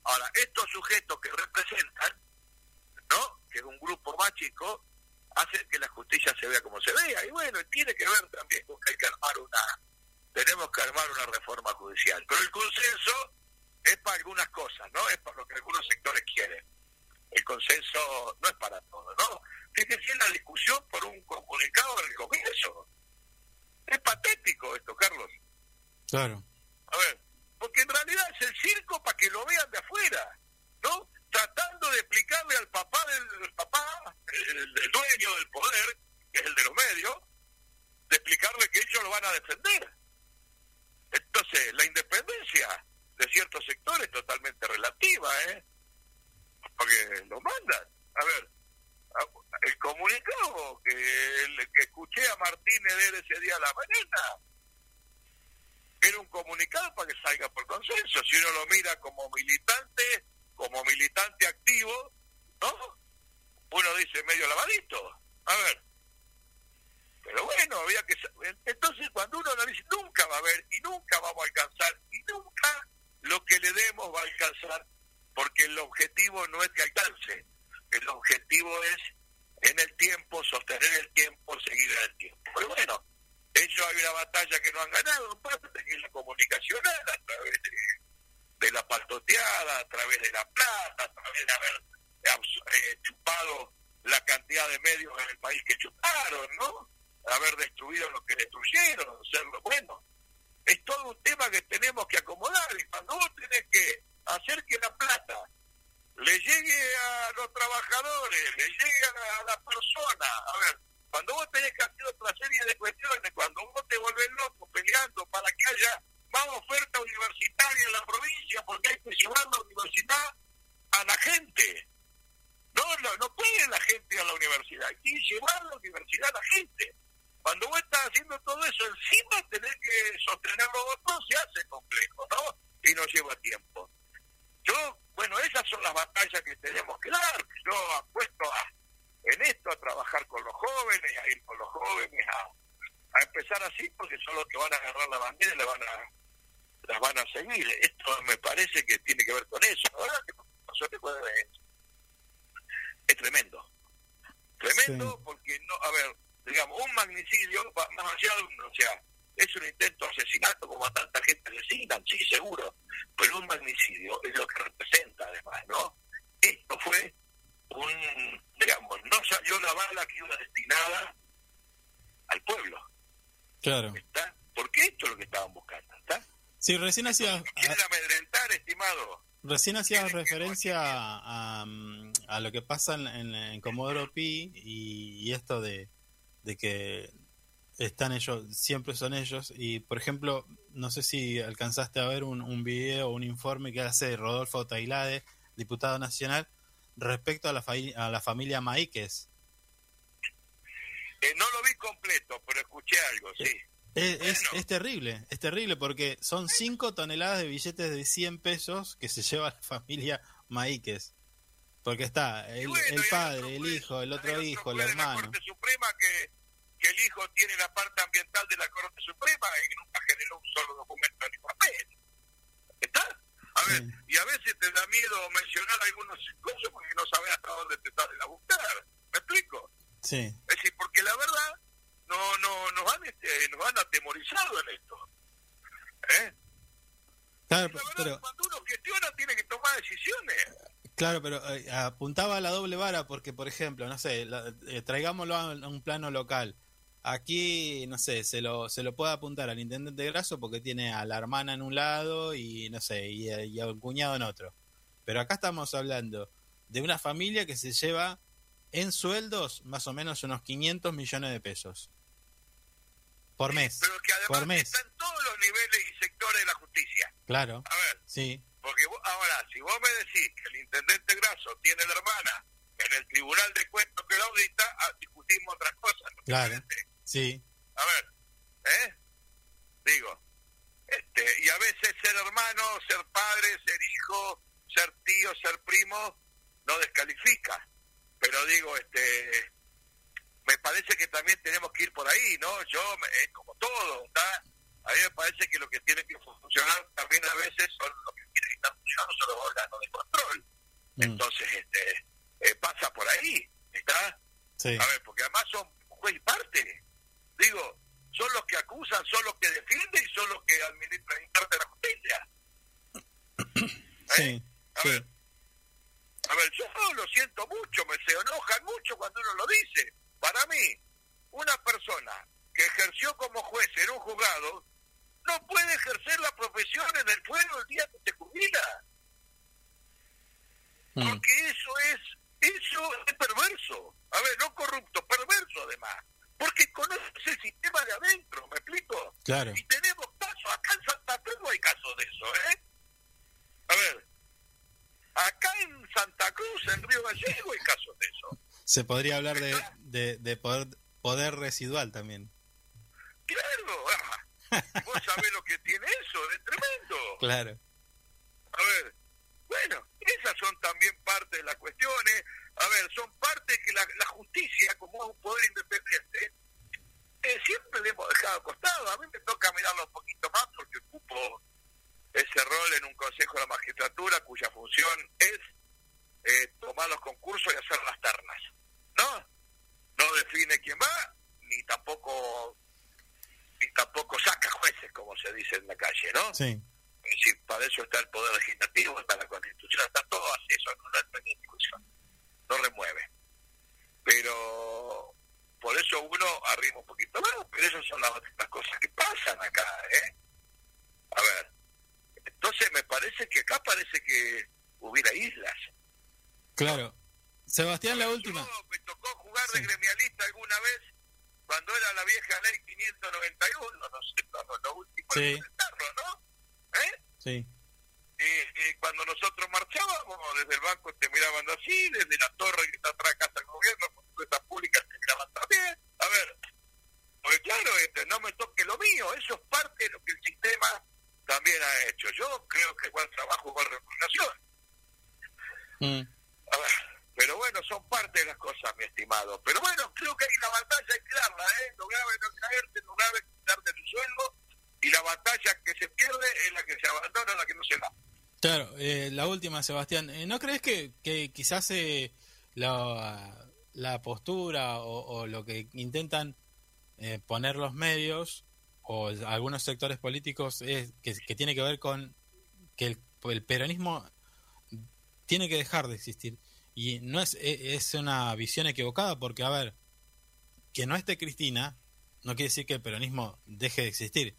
Speaker 5: Ahora, estos sujetos que representan, ¿no? Que es un grupo más chico, hacer que la justicia se vea como se vea. Y bueno, tiene que ver también con que hay que armar una, tenemos que armar una reforma judicial. Pero el consenso es para algunas cosas, ¿no? Es para lo que algunos sectores quieren. El consenso no es para todo, ¿no? Fíjense en la discusión por un comunicado en el comienzo. Es patético esto, Carlos.
Speaker 1: Claro.
Speaker 5: A ver, porque en realidad es el circo para que lo vean de afuera, ¿no? Tratando de explicarle al papá del, papá, el, el dueño del poder, que es el de los medios, de explicarle que ellos lo van a defender. Entonces, la independencia de ciertos sectores es totalmente relativa, ¿eh? Porque lo mandan. A ver, el comunicado que, escuché a Martínez leer ese día a la mañana era un comunicado para que salga por consenso. Si uno lo mira como militante, como militante activo, ¿no? Uno dice medio lavadito. A ver. Pero bueno, había que... Entonces, cuando uno analiza, nunca va a haber y nunca vamos a alcanzar y nunca lo que le demos va a alcanzar porque el objetivo no es que alcance. El objetivo es en el tiempo, sostener el tiempo, seguir en el tiempo. Pero bueno, ellos hay una batalla que no han ganado, parte, que es la comunicacional, a través de, la patoteada, a través de la plata, a través de haber eh, chupado la cantidad de medios en el país que chuparon, ¿no? Haber destruido lo que destruyeron, ser bueno. Es todo un tema que tenemos que acomodar y cuando vos tenés que hacer que la plata le llegue a los trabajadores, le llegue a la, persona. A ver, cuando vos tenés que hacer otra serie de cuestiones, cuando vos te volvés loco peleando para que haya más oferta universitaria en la provincia, porque hay que llevar la universidad a la gente. No, no, no puede la gente a la universidad, hay que llevar la universidad a la gente. Cuando vos estás haciendo todo eso, encima tenés que sostener los otros, se hace complejo, ¿no? Y no lleva tiempo. Yo, bueno, esas son las batallas que tenemos que dar. Yo apuesto a, en esto a trabajar con los jóvenes, a ir con los jóvenes, a, a empezar así, porque son los que van a agarrar la bandera y la van a, las van a seguir. Esto me parece que tiene que ver con eso. Verdad que pasó después de es tremendo. Tremendo
Speaker 1: Sí.
Speaker 5: porque, no a ver, digamos, un magnicidio, va más allá de un, o sea, es un intento de asesinato como a tanta gente asesinan, sí, seguro, pero un magnicidio es lo que representa además, ¿no? Esto fue un, digamos, no salió la bala que iba destinada al pueblo,
Speaker 1: Claro.
Speaker 5: ¿está? Porque esto es lo que estaban buscando, ¿está?
Speaker 1: Sí, recién hacías,
Speaker 5: Quieren amedrentar, estimado.
Speaker 1: recién hacías referencia a, a, mm, a lo que pasa en, en, en Comodoro Pi y, y esto de, de que están ellos, siempre son ellos. Y por ejemplo, no sé si alcanzaste a ver un, un video o un informe que hace Rodolfo Tailade, diputado nacional, respecto a la, fa- a la familia Maíquez.
Speaker 5: Eh, no lo vi completo, pero escuché algo, sí.
Speaker 1: Es, es,
Speaker 5: Bueno.
Speaker 1: es terrible, es terrible porque son 5 toneladas de billetes de 100 pesos que se lleva la familia Maíquez. Porque está el,
Speaker 5: bueno,
Speaker 1: el padre, el hijo, el otro hijo, el hermano.
Speaker 5: La Corte Suprema que, que el hijo tiene la parte ambiental de la Corte Suprema y nunca generó un solo documento ni papel. ¿Está? A ver,
Speaker 1: Sí.
Speaker 5: y a veces te da miedo mencionar algunos cosas porque no sabes hasta dónde te salen a buscar. ¿Me explico?
Speaker 1: Sí,
Speaker 5: Es decir, porque la verdad no no nos han este, nos han atemorizado en esto. ¿Eh?
Speaker 1: claro,
Speaker 5: La verdad,
Speaker 1: pero,
Speaker 5: cuando uno gestiona tiene que tomar decisiones.
Speaker 1: claro, pero eh, apuntaba a la doble vara porque, por ejemplo, no sé, la- eh, traigámoslo a un plano local. Aquí, no sé, se lo, se lo puede apuntar al intendente Graso porque tiene a la hermana en un lado y, no sé, y, a- y a un cuñado en otro. Pero acá estamos hablando de una familia que se lleva en sueldos más o menos unos 500 millones de pesos. Por mes.
Speaker 5: Pero que además
Speaker 1: Por mes.
Speaker 5: está en todos los niveles y sectores de la justicia.
Speaker 1: Claro,
Speaker 5: A ver,
Speaker 1: sí,
Speaker 5: porque vos- ahora, si vos me decís que el intendente Grasso tiene la hermana en el tribunal de cuentos que lo audita, ah, discutimos otras cosas. ¿no?
Speaker 1: Claro. Sí,
Speaker 5: A ver, ¿eh? Digo, este, y a veces ser hermano, ser padre, ser hijo, ser tío, ser primo, no descalifica. Pero digo, este, me parece que también tenemos que ir por ahí, ¿no? Yo, es como todo, ¿está? A mí me parece que lo que tiene que funcionar también a veces son lo que tiene que estar funcionando son los órganos de control.
Speaker 1: Mm.
Speaker 5: Entonces, este, eh, pasa por ahí, ¿está?
Speaker 1: Sí.
Speaker 5: A ver, porque además son juez y parte. Digo, son los que acusan, son los que defienden y son los que administran y parte de la justicia.
Speaker 1: Sí.
Speaker 5: ¿Eh? A
Speaker 1: sí.
Speaker 5: ver, a ver, yo lo siento mucho, me se enojan mucho cuando uno lo dice. Para mí, una persona que ejerció como juez en un juzgado no puede ejercer la profesión en el fuero el día que se jubila.
Speaker 1: Mm.
Speaker 5: Porque eso es, eso es perverso. A ver, no corrupto, perverso además. Porque conoces el sistema de adentro, ¿me explico?
Speaker 1: Claro.
Speaker 5: Y tenemos casos, acá en Santa Cruz no hay casos de eso, ¿eh? A ver, acá en Santa Cruz, en Río Gallego, hay casos de eso.
Speaker 1: Se podría hablar de, de, de poder, poder residual también.
Speaker 5: Claro, ah, vos sabés lo que tiene eso, es tremendo.
Speaker 1: Claro.
Speaker 5: A ver, bueno, esas son también parte de las cuestiones. A ver, son parte que la, la justicia, como es un poder independiente, eh, siempre le hemos dejado costado. A mí me toca mirarlo un poquito más porque ocupo ese rol en un consejo de la magistratura cuya función es eh, tomar los concursos y hacer las ternas. ¿No? No define quién va, ni tampoco ni tampoco saca jueces, como se dice en la calle, ¿no?
Speaker 1: Sí.
Speaker 5: Es decir, para eso está el Poder Legislativo, está la Constitución, está todo así, eso no en discusión, no remueve. Pero por eso uno arriba un poquito más, pero esas son las, las cosas que pasan acá, ¿eh? A ver, entonces me parece que acá parece que hubiera islas.
Speaker 1: Claro. Sebastián, la última.
Speaker 5: Yo me tocó jugar de
Speaker 1: Sí.
Speaker 5: gremialista alguna vez cuando era la vieja ley 591, no sé, lo, lo último
Speaker 1: Sí.
Speaker 5: ¿no? ¿Eh?
Speaker 1: Sí.
Speaker 5: Y, y cuando nosotros marchábamos, desde el banco te miraban así, desde la torre que está atrás casa del gobierno, con estas públicas te miraban también. A ver, porque claro, este, no me toque lo mío, eso es parte de lo que el sistema también ha hecho. Yo creo que igual trabajo, igual remuneración.
Speaker 1: Mm.
Speaker 5: A ver, pero bueno, son parte de las cosas, mi estimado. Pero bueno, creo que ahí la batalla hay que darla, ¿eh? Lo grave es no caerte, lo grave es quitarte tu sueldo, y la batalla que se pierde es la que se abandona, la que no se da.
Speaker 1: Claro, eh, la última, Sebastián. Eh, ¿No crees que, que quizás eh, la, la postura o, lo que intentan eh, poner los medios o algunos sectores políticos es que, que tiene que ver con que el, el peronismo tiene que dejar de existir? Y no es, e- es una visión equivocada porque, a ver, que no esté Cristina no quiere decir que el peronismo deje de existir.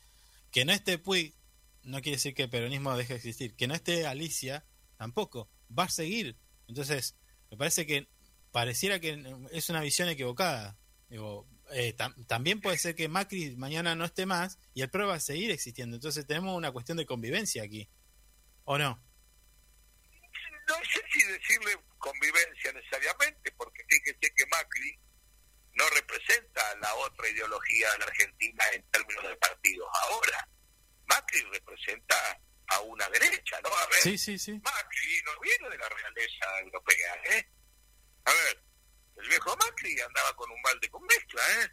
Speaker 1: Que no esté Puig no quiere decir que el peronismo deje de existir. Que no esté Alicia, tampoco. Va a seguir. Entonces, me parece que pareciera que es una visión equivocada. Digo, eh, tam- también puede ser que Macri mañana no esté más y el PRO va a seguir existiendo. Entonces tenemos una cuestión de convivencia aquí. ¿O no?
Speaker 5: no sé si decirle convivencia necesariamente, porque fíjese que Macri no representa la otra ideología de la Argentina en términos de partidos. Ahora, Macri representa a una derecha, ¿no? A ver,
Speaker 1: Sí, sí, sí.
Speaker 5: Macri no viene de la realeza europea, ¿eh? A ver, el viejo Macri andaba con un balde con mezcla, ¿eh?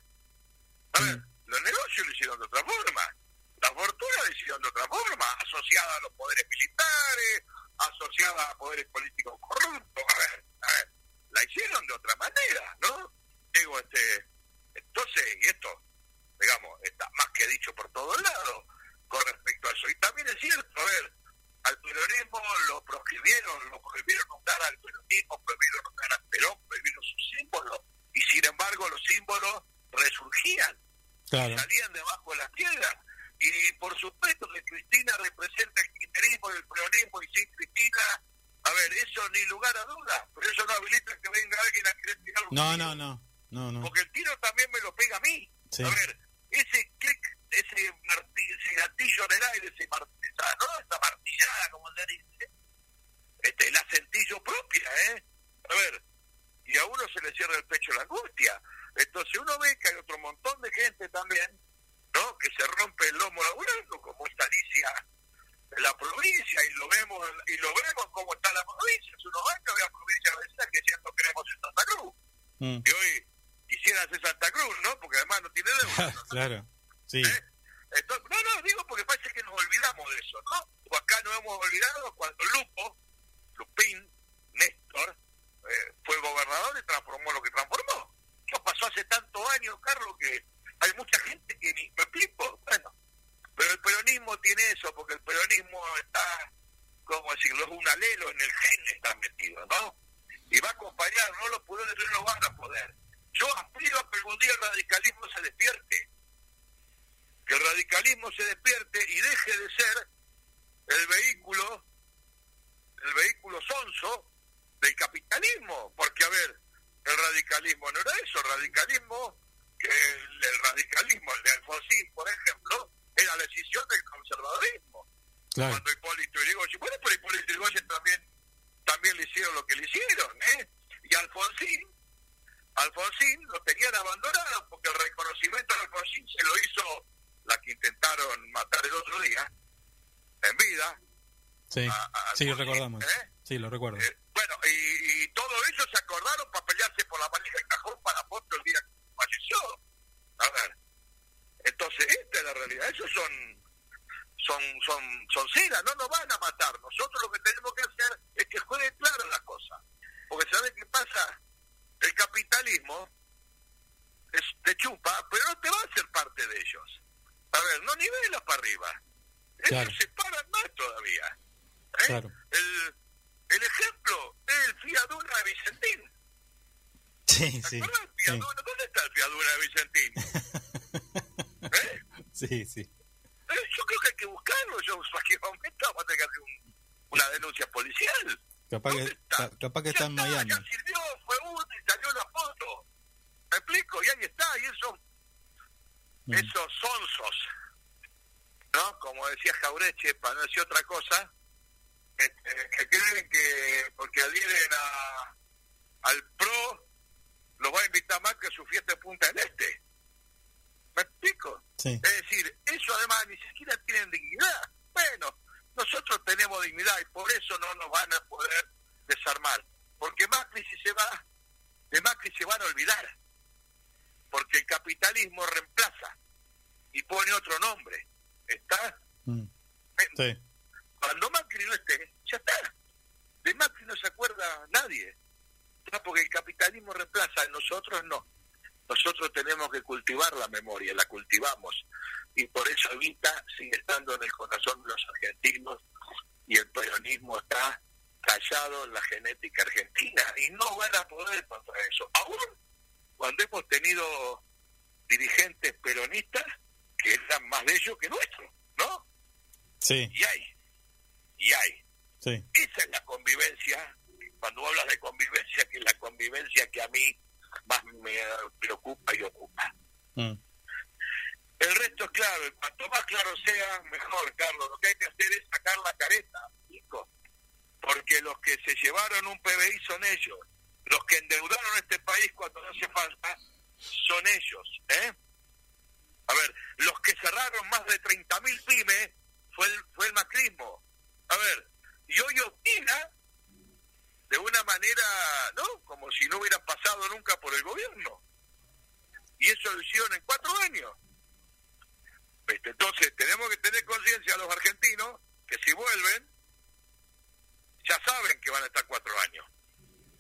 Speaker 5: A ver, los negocios lo hicieron de otra forma, la fortuna lo hicieron de otra forma, asociada a los poderes militares, asociada a poderes políticos corruptos, a ver, a ver, la hicieron de otra manera, ¿no? Digo, este, entonces, y esto, digamos, está más que dicho por todos lados con respecto a eso. Y también es cierto, a ver, al peronismo lo proscribieron, lo prohibieron nombrar al peronismo, prohibieron nombrar al Perón, prohibieron sus símbolos, y sin embargo los símbolos resurgían,
Speaker 1: Claro.
Speaker 5: salían debajo de las piedras. Y por supuesto que Cristina representa el kirchnerismo y el peronismo, y sin Cristina, a ver, eso ni lugar a dudas, pero eso no habilita que venga alguien a querer tirar un
Speaker 1: No,
Speaker 5: tiro.
Speaker 1: no, no. No, no.
Speaker 5: Porque el tiro también me lo pega a mí.
Speaker 1: Sí.
Speaker 5: A ver, ese clic, ese, marti- ese gatillo en el aire, ese ¿no? esa martillada, como se dice, este, la sentí yo propia, ¿eh? A ver, y a uno se le cierra el pecho la angustia. Entonces uno ve que hay otro montón de gente también, ¿no? Que se rompe el lomo laburando, como está Alicia en la provincia, y lo vemos y lo vemos cómo está la provincia. Hace unos años había provincias vecinas que decían no queremos en Santa Cruz.
Speaker 1: Mm.
Speaker 5: Y hoy quisiera hacer Santa Cruz, ¿no? Porque además no tiene deuda. ¿no?
Speaker 1: claro. Sí.
Speaker 5: ¿Eh? Entonces, no, no, digo porque parece que nos olvidamos de eso, ¿no? O acá nos hemos olvidado cuando Lupo, Lupín, Néstor, eh, fue gobernador y transformó lo que transformó. pasó hace tantos años, Carlos, que hay mucha gente que ni me explico. Bueno, pero el peronismo tiene eso, porque el peronismo está, como decirlo, es un alelo en el gen está metido, ¿no? Y va a acompañar, no lo pueden, no lo van a poder. Yo aspiro a que algún día el radicalismo se despierte. Que el radicalismo se despierte y deje de ser el vehículo, el vehículo sonso del capitalismo. Porque, a ver, el radicalismo no era eso, el radicalismo, que el, el radicalismo, el de Alfonsín, por ejemplo, era la decisión del conservadurismo.
Speaker 1: Claro.
Speaker 5: Cuando Hipólito Yrigoyen, bueno, pero Hipólito Yrigoyen también, también le hicieron lo que le hicieron, ¿eh? Y Alfonsín, Alfonsín lo tenían abandonado porque el reconocimiento de Alfonsín se lo hizo la que intentaron matar el otro día, en vida.
Speaker 1: Sí,
Speaker 5: a- ¿eh?
Speaker 1: Sí, lo recuerdo.
Speaker 5: Eh,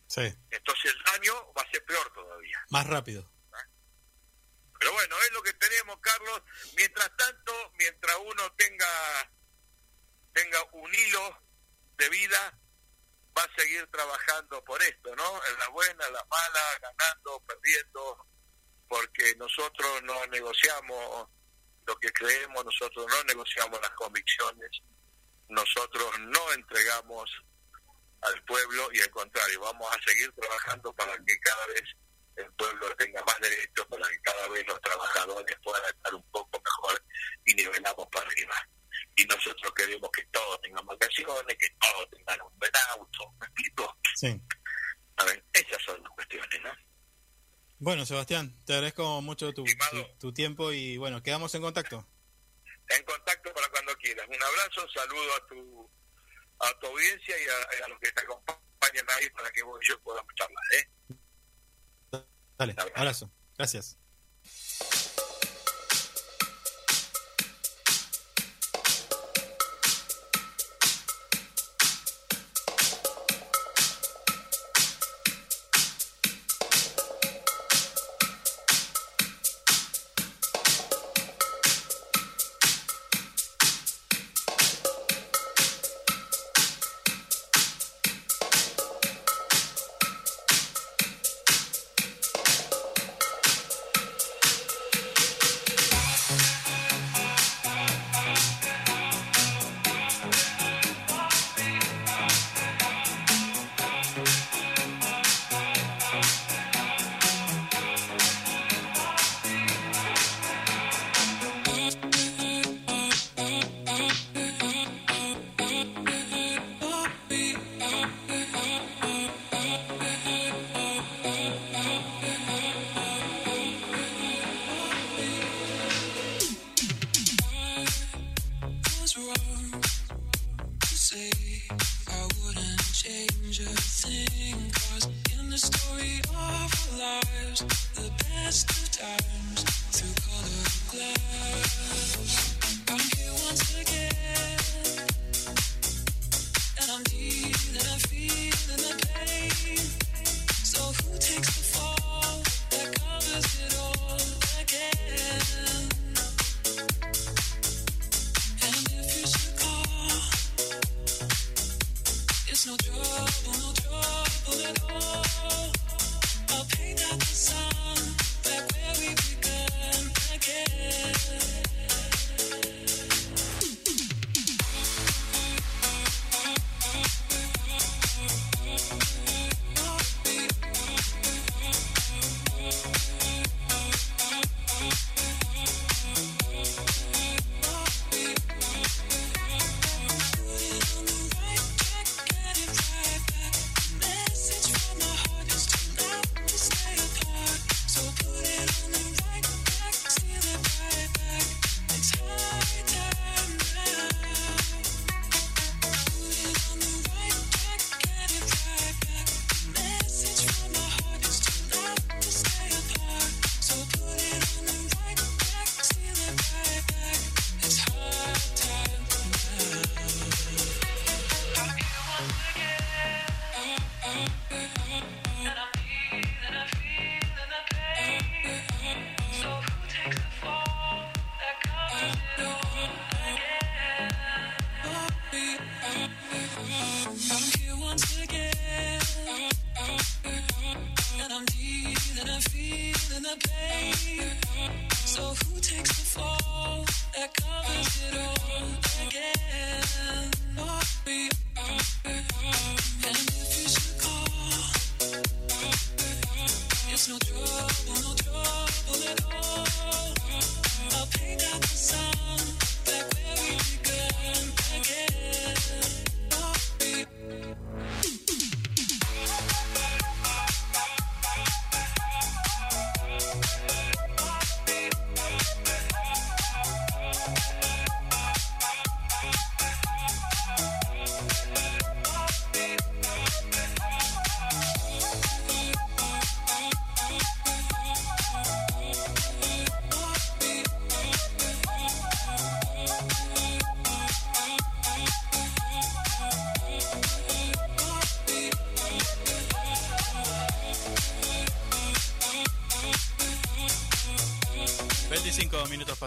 Speaker 1: Sí,
Speaker 5: Entonces el daño va a ser peor todavía.
Speaker 1: más rápido.
Speaker 5: Pero bueno, es lo que tenemos, Carlos. Mientras tanto, mientras uno tenga tenga un hilo de vida, va a seguir trabajando por esto, ¿no? En la buena, en la mala, ganando, perdiendo, porque nosotros no negociamos lo que creemos, nosotros no negociamos las convicciones, nosotros no entregamos al pueblo y al contrario, vamos a seguir trabajando para que cada vez el pueblo tenga más derechos, para que cada vez los trabajadores puedan estar un poco mejor y nivelamos para arriba. Y nosotros queremos que todos tengan vacaciones, que todos tengan un buen auto. ¿Me explico?
Speaker 1: Sí.
Speaker 5: A ver, esas son las cuestiones, ¿no?
Speaker 1: Bueno, Sebastián, te agradezco mucho tu, tu tiempo y bueno, quedamos en contacto.
Speaker 5: En contacto para cuando quieras. Un abrazo, un saludo a tu a tu audiencia y a, a los que te acompañan ahí para que vos y yo podamos charlar, ¿eh?
Speaker 1: Dale, abrazo. Gracias.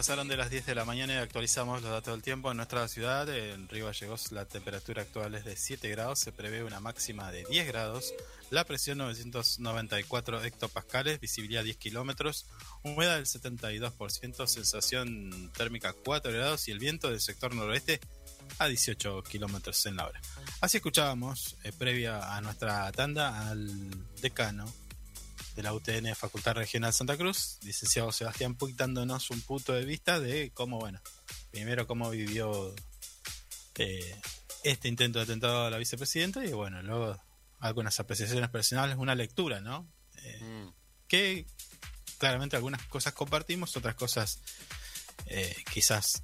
Speaker 1: Pasaron de las 10 de la mañana y actualizamos los datos del tiempo en nuestra ciudad. En Río Gallegos la temperatura actual es de 7 grados, se prevé una máxima de 10 grados, la presión 994 hectopascales, visibilidad 10 kilómetros, humedad del 72%, sensación térmica 4 grados y el viento del sector noroeste a 18 kilómetros en la hora. Así escuchábamos, eh, previa a nuestra tanda, al decano de la UTN Facultad Regional Santa Cruz, licenciado Sebastián Puig, dándonos un punto de vista de cómo, bueno, primero cómo vivió eh, este intento de atentado a la vicepresidenta y, bueno, luego algunas apreciaciones personales, una lectura, ¿no? Eh,
Speaker 2: Mm.
Speaker 1: que claramente algunas cosas compartimos, otras cosas eh, quizás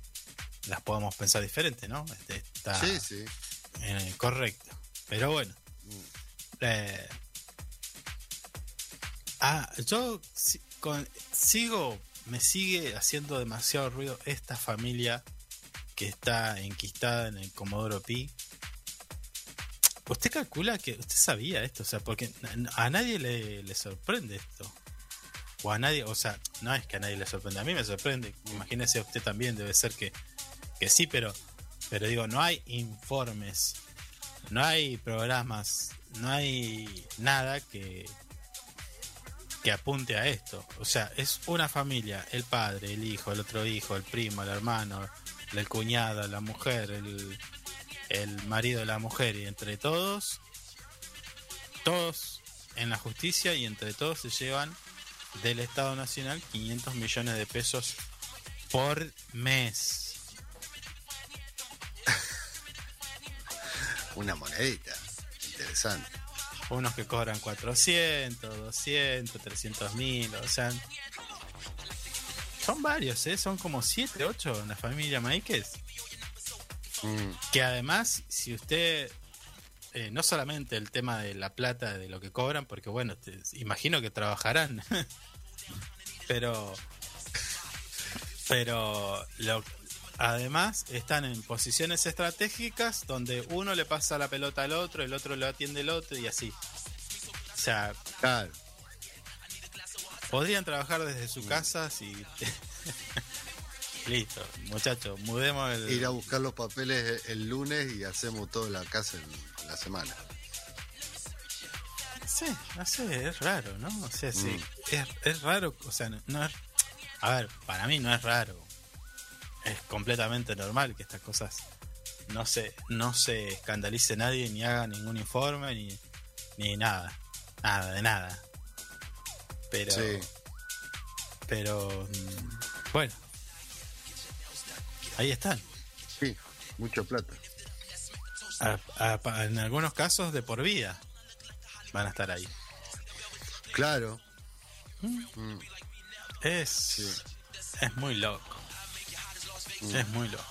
Speaker 1: las podamos pensar diferente, ¿no? Este, está
Speaker 2: Sí, sí.
Speaker 1: correcto. Pero bueno.
Speaker 2: Mm.
Speaker 1: Ah, yo sigo, me sigue haciendo demasiado ruido esta familia que está enquistada en el Comodoro Pi. ¿Usted calcula que usted sabía esto? O sea, porque a nadie le, le sorprende esto. O a nadie, o sea, no es que a nadie le sorprende, a mí me sorprende. Imagínese a usted también, debe ser que, que sí, pero, pero digo, no hay informes, no hay programas, no hay nada que, que apunte a esto. O sea, es una familia, el padre, el hijo, el otro hijo, el primo, el hermano, el cuñado, la mujer, el, el marido de la mujer, y entre todos, todos en la justicia y entre todos se llevan del Estado Nacional 500 millones de pesos por mes.
Speaker 2: Una monedita. Interesante.
Speaker 1: Unos que cobran 400, 200, 300 mil, o sea... Son varios, ¿eh? Son como 7, 8 en la familia Maíquez.
Speaker 2: Mm.
Speaker 1: Que además, si usted... eh, no solamente el tema de la plata, de lo que cobran, porque bueno, te- imagino que trabajarán. pero... Pero lo, además están en posiciones estratégicas donde uno le pasa la pelota al otro, el otro lo atiende el otro y así. O sea,
Speaker 2: Claro.
Speaker 1: podrían trabajar desde su casa si... Listo, muchachos, mudemos el...
Speaker 2: Ir a buscar los papeles el lunes y hacemos toda la casa en la semana.
Speaker 1: Sí, no sé, es raro, ¿no? O sea, sí,
Speaker 2: Mm.
Speaker 1: es, es raro, o sea, no, no es... A ver, para mí no es raro. Es completamente normal que estas cosas no se, no se escandalice nadie, ni haga ningún informe, ni, ni nada. Nada, de nada. Pero...
Speaker 2: Sí.
Speaker 1: Pero... mm, Bueno. Ahí están.
Speaker 2: Sí, mucha plata.
Speaker 1: A- a- en algunos casos de por vida van a estar ahí.
Speaker 2: Claro. Mm.
Speaker 1: Es, es muy loco. Es muy loco.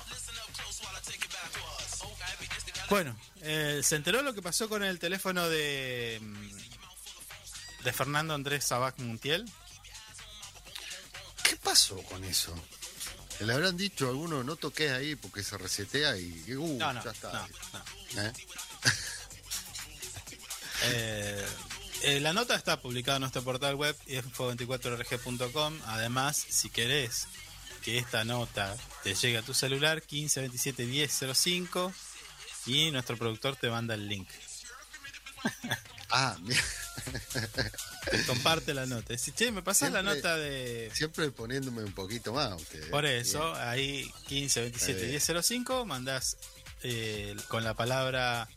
Speaker 1: Bueno, eh, ¿se enteró lo que pasó con el teléfono de, mm, de Fernando Andrés Sabac Montiel?
Speaker 2: ¿Qué pasó con eso? Le habrán dicho a alguno, no toques ahí porque se resetea y uh,
Speaker 1: No, no,
Speaker 2: ya está.
Speaker 1: no.
Speaker 2: ¿Eh?
Speaker 1: Eh, eh, la nota está publicada en nuestro portal web info24rg.com. Además, si querés que esta nota te llegue a tu celular, 15 27 10 05 y nuestro productor te manda el link.
Speaker 2: Ah, mira,
Speaker 1: Te comparte la nota. Dice, che, me pasás la
Speaker 2: Siempre-
Speaker 1: nota de.
Speaker 2: siempre poniéndome un poquito más ustedes.
Speaker 1: Por eso, ahí 15 27
Speaker 2: Bien.
Speaker 1: 10 05 mandás eh, con la palabra,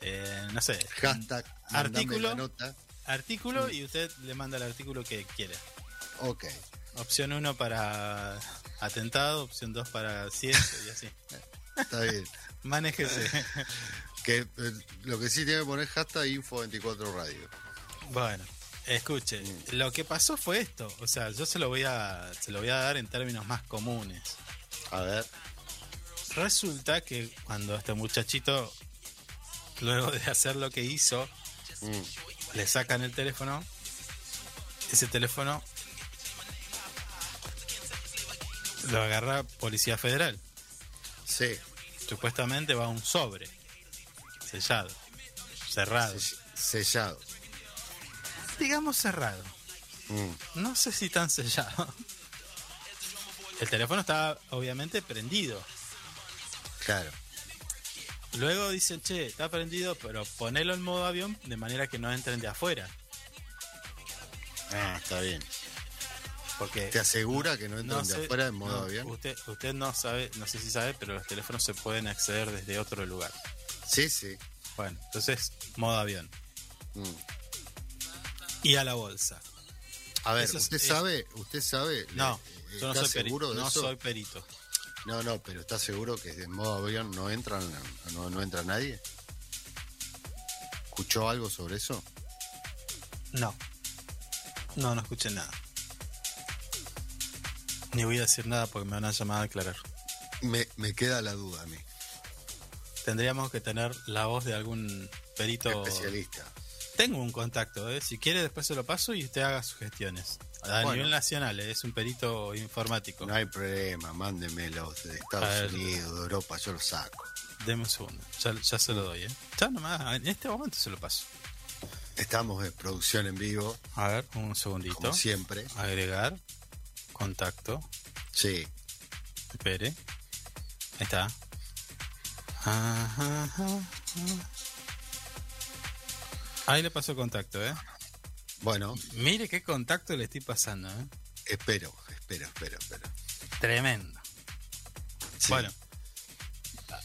Speaker 1: eh, no sé,
Speaker 2: Hashtag,
Speaker 1: Artículo.
Speaker 2: la nota.
Speaker 1: artículo y usted le manda el artículo que quiere.
Speaker 2: Ok.
Speaker 1: Opción 1 para atentado, opción 2 para ciencia y así.
Speaker 2: Está bien.
Speaker 1: Manéjese.
Speaker 2: que eh, lo que sí tiene que poner hashtag info24 radio.
Speaker 1: bueno, escuche, lo que pasó fue esto, o sea, yo se lo voy a se lo voy a dar en términos más comunes.
Speaker 2: A ver.
Speaker 1: Resulta que cuando este muchachito luego de hacer lo que hizo,
Speaker 2: Mm.
Speaker 1: le sacan el teléfono, ese teléfono lo agarra Policía Federal.
Speaker 2: Sí.
Speaker 1: Supuestamente va un sobre sellado, cerrado.
Speaker 2: sell- Sellado.
Speaker 1: Digamos cerrado.
Speaker 2: Mm.
Speaker 1: No sé si tan sellado. el teléfono estaba obviamente prendido.
Speaker 2: Claro.
Speaker 1: Luego dicen, che, está prendido, pero ponelo en modo avión de manera que no entren de afuera.
Speaker 2: Ah, está bien.
Speaker 1: Porque
Speaker 2: ¿Te asegura que no entran
Speaker 1: no
Speaker 2: de afuera en modo
Speaker 1: no,
Speaker 2: avión?
Speaker 1: Usted, usted no sabe, no sé si sabe, pero los teléfonos se pueden acceder desde otro lugar.
Speaker 2: Sí, sí.
Speaker 1: Bueno, entonces, modo avión.
Speaker 2: Mm.
Speaker 1: Y a la bolsa.
Speaker 2: A ver,
Speaker 1: Eso
Speaker 2: ¿usted
Speaker 1: es-
Speaker 2: sabe, usted sabe,
Speaker 1: No,
Speaker 2: le-
Speaker 1: yo no
Speaker 2: ¿está
Speaker 1: soy
Speaker 2: seguro
Speaker 1: perito. No
Speaker 2: eso?
Speaker 1: soy perito.
Speaker 2: No, no, pero ¿está seguro que en modo avión no entran, no, no entra nadie? ¿Escuchó algo sobre eso?
Speaker 1: No. No, no escuché nada. Ni voy a decir nada porque me van a llamar a aclarar.
Speaker 2: Me, me queda la duda a mí.
Speaker 1: Tendríamos que tener la voz de algún perito.
Speaker 2: Especialista.
Speaker 1: Tengo un contacto, ¿eh? si quiere después se lo paso y usted haga sugestiones. A
Speaker 2: Bueno.
Speaker 1: nivel nacional, ¿eh? es un perito informático.
Speaker 2: No hay problema, mándemelos de Estados. Unidos, de Europa, yo los saco.
Speaker 1: Deme un segundo, ya, ya se lo doy. ¿eh? Ya nomás, en este momento se lo paso.
Speaker 2: Estamos en producción en vivo,
Speaker 1: A ver, un segundito.
Speaker 2: como siempre.
Speaker 1: Agregar, contacto,
Speaker 2: Sí,
Speaker 1: espere. Ahí está. Ajá, ajá, ajá. Ahí le paso el contacto, ¿eh?
Speaker 2: bueno,
Speaker 1: Mire qué contacto le estoy pasando, ¿eh?
Speaker 2: espero, espero, espero, espero.
Speaker 1: Tremendo.
Speaker 2: Sí.
Speaker 1: Bueno,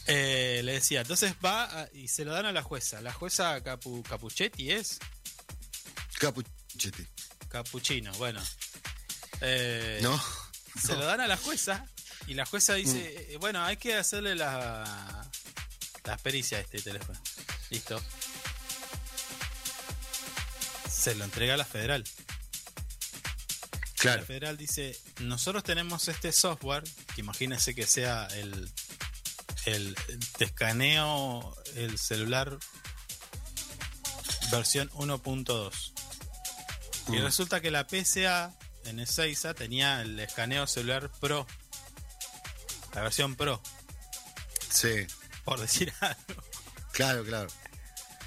Speaker 1: eh, le decía, entonces va a- y se lo dan a la jueza. La jueza Capu, Capuchetti es
Speaker 2: Capuchete.
Speaker 1: Capuchino, bueno. Eh,
Speaker 2: ¿No?
Speaker 1: Se lo dan a la jueza y la jueza dice, eh, bueno, hay que hacerle la, las pericias a este teléfono. Listo. Se lo entrega a la federal.
Speaker 2: Claro,
Speaker 1: La federal dice, nosotros tenemos este software, que imagínense que sea el, el, te escaneo el celular versión 1.2. Y
Speaker 2: Mm.
Speaker 1: resulta que la PSA en Ezeiza tenía el escaneo celular Pro. La versión Pro,
Speaker 2: sí,
Speaker 1: por decir algo.
Speaker 2: claro, claro.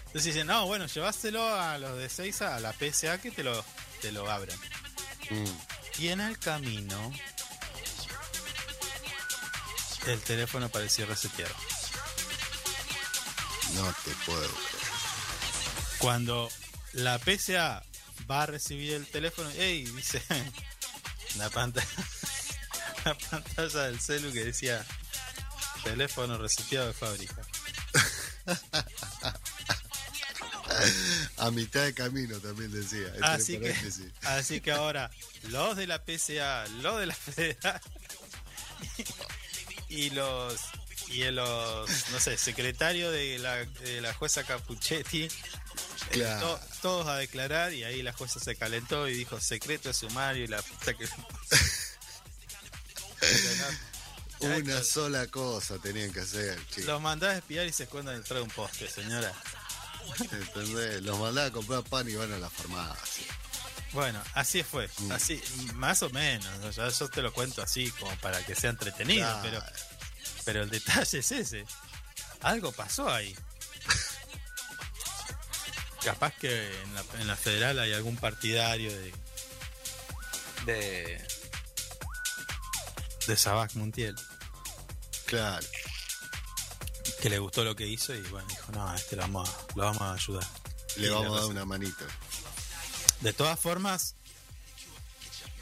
Speaker 1: Entonces dicen, no, bueno, lleváselo a los de Ezeiza, a la PSA que te lo, te lo abren.
Speaker 2: Mm.
Speaker 1: Y en el camino, el teléfono parecía reseteado.
Speaker 2: No te puedo creer.
Speaker 1: Cuando la PSA va a recibir el teléfono, ¡ey! Dice la pantalla, la pantalla del celu que decía teléfono reseteado de fábrica.
Speaker 2: A mitad de camino también decía. entre
Speaker 1: Así que,
Speaker 2: paréntesis.
Speaker 1: así que ahora, los de la PSA, los de la Federal y los y los, no sé, secretario de la, de la jueza Capuchetti,
Speaker 2: Claro.
Speaker 1: to- todos a declarar y ahí la jueza se calentó y dijo secreto de sumario y la puta que...
Speaker 2: Una sola cosa tenían que hacer, chicos.
Speaker 1: Los mandás a espiar y se escondan detrás de un poste, señora.
Speaker 2: ¿Entendés? Los mandaba a comprar pan y van a la farmacia.
Speaker 1: Bueno, así fue,
Speaker 2: Mm.
Speaker 1: así, más o menos, yo, yo te lo cuento así como para que sea entretenido,
Speaker 2: Claro.
Speaker 1: pero, pero el detalle es ese. Algo pasó ahí. Capaz que en la, en la federal hay algún partidario de de de Sabac Montiel
Speaker 2: Claro.
Speaker 1: que le gustó lo que hizo y bueno dijo no a este lo vamos a, lo vamos a ayudar
Speaker 2: Le
Speaker 1: Y
Speaker 2: vamos a dar una manito.
Speaker 1: De todas formas,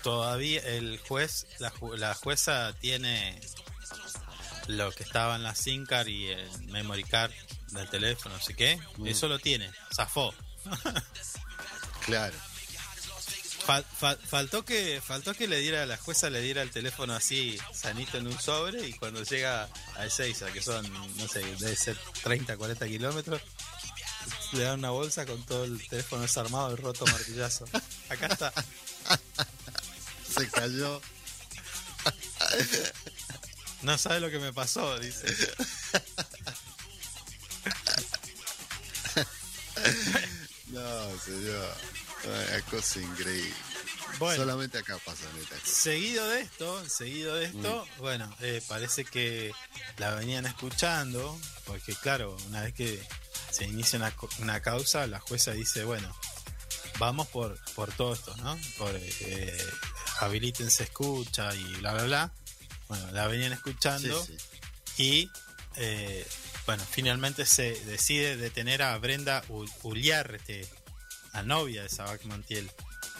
Speaker 1: todavía el juez, la, ju- la jueza tiene lo que estaba en la SIM card y el memory card del teléfono, no sé qué.
Speaker 2: Mm.
Speaker 1: Eso lo tiene, zafó.
Speaker 2: Claro.
Speaker 1: Fal- fal- faltó que faltó que le diera la jueza le diera el teléfono así sanito en un sobre y cuando llega a Ezeiza, que son no sé debe ser 30 40 kilómetros le dan una bolsa con todo el teléfono desarmado y roto martillazo acá está
Speaker 2: Se cayó.
Speaker 1: No sabe lo que me pasó, dice.
Speaker 2: No, señor. Una cosa increíble.
Speaker 1: Bueno,
Speaker 2: Solamente acá pasa, neta.
Speaker 1: seguido de esto, seguido de esto, bueno, eh, parece que la venían escuchando, porque claro, una vez que se inicia una, una causa, la jueza dice, bueno, vamos por, por todo esto, ¿no? Por eh, habilítense escucha y bla, bla, bla. Bueno, la venían escuchando
Speaker 2: Sí, sí.
Speaker 1: y eh, bueno, finalmente se decide detener a Brenda Uliarte, la novia de Sabac Montiel,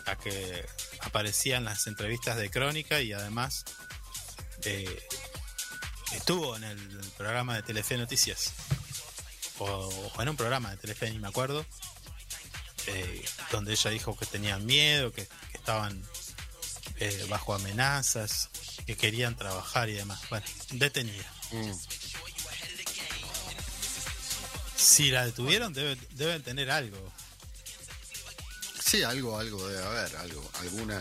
Speaker 1: la que aparecía en las entrevistas de Crónica y además eh, estuvo en el programa de Telefe Noticias, o, o en un programa de Telefe, ni me acuerdo, eh, donde ella dijo que tenían miedo, que, que estaban eh, bajo amenazas, que querían trabajar y demás. Bueno, detenida.
Speaker 2: Mm.
Speaker 1: Si la detuvieron, debe- deben tener algo.
Speaker 2: Sí, algo, algo debe haber, algo, alguna.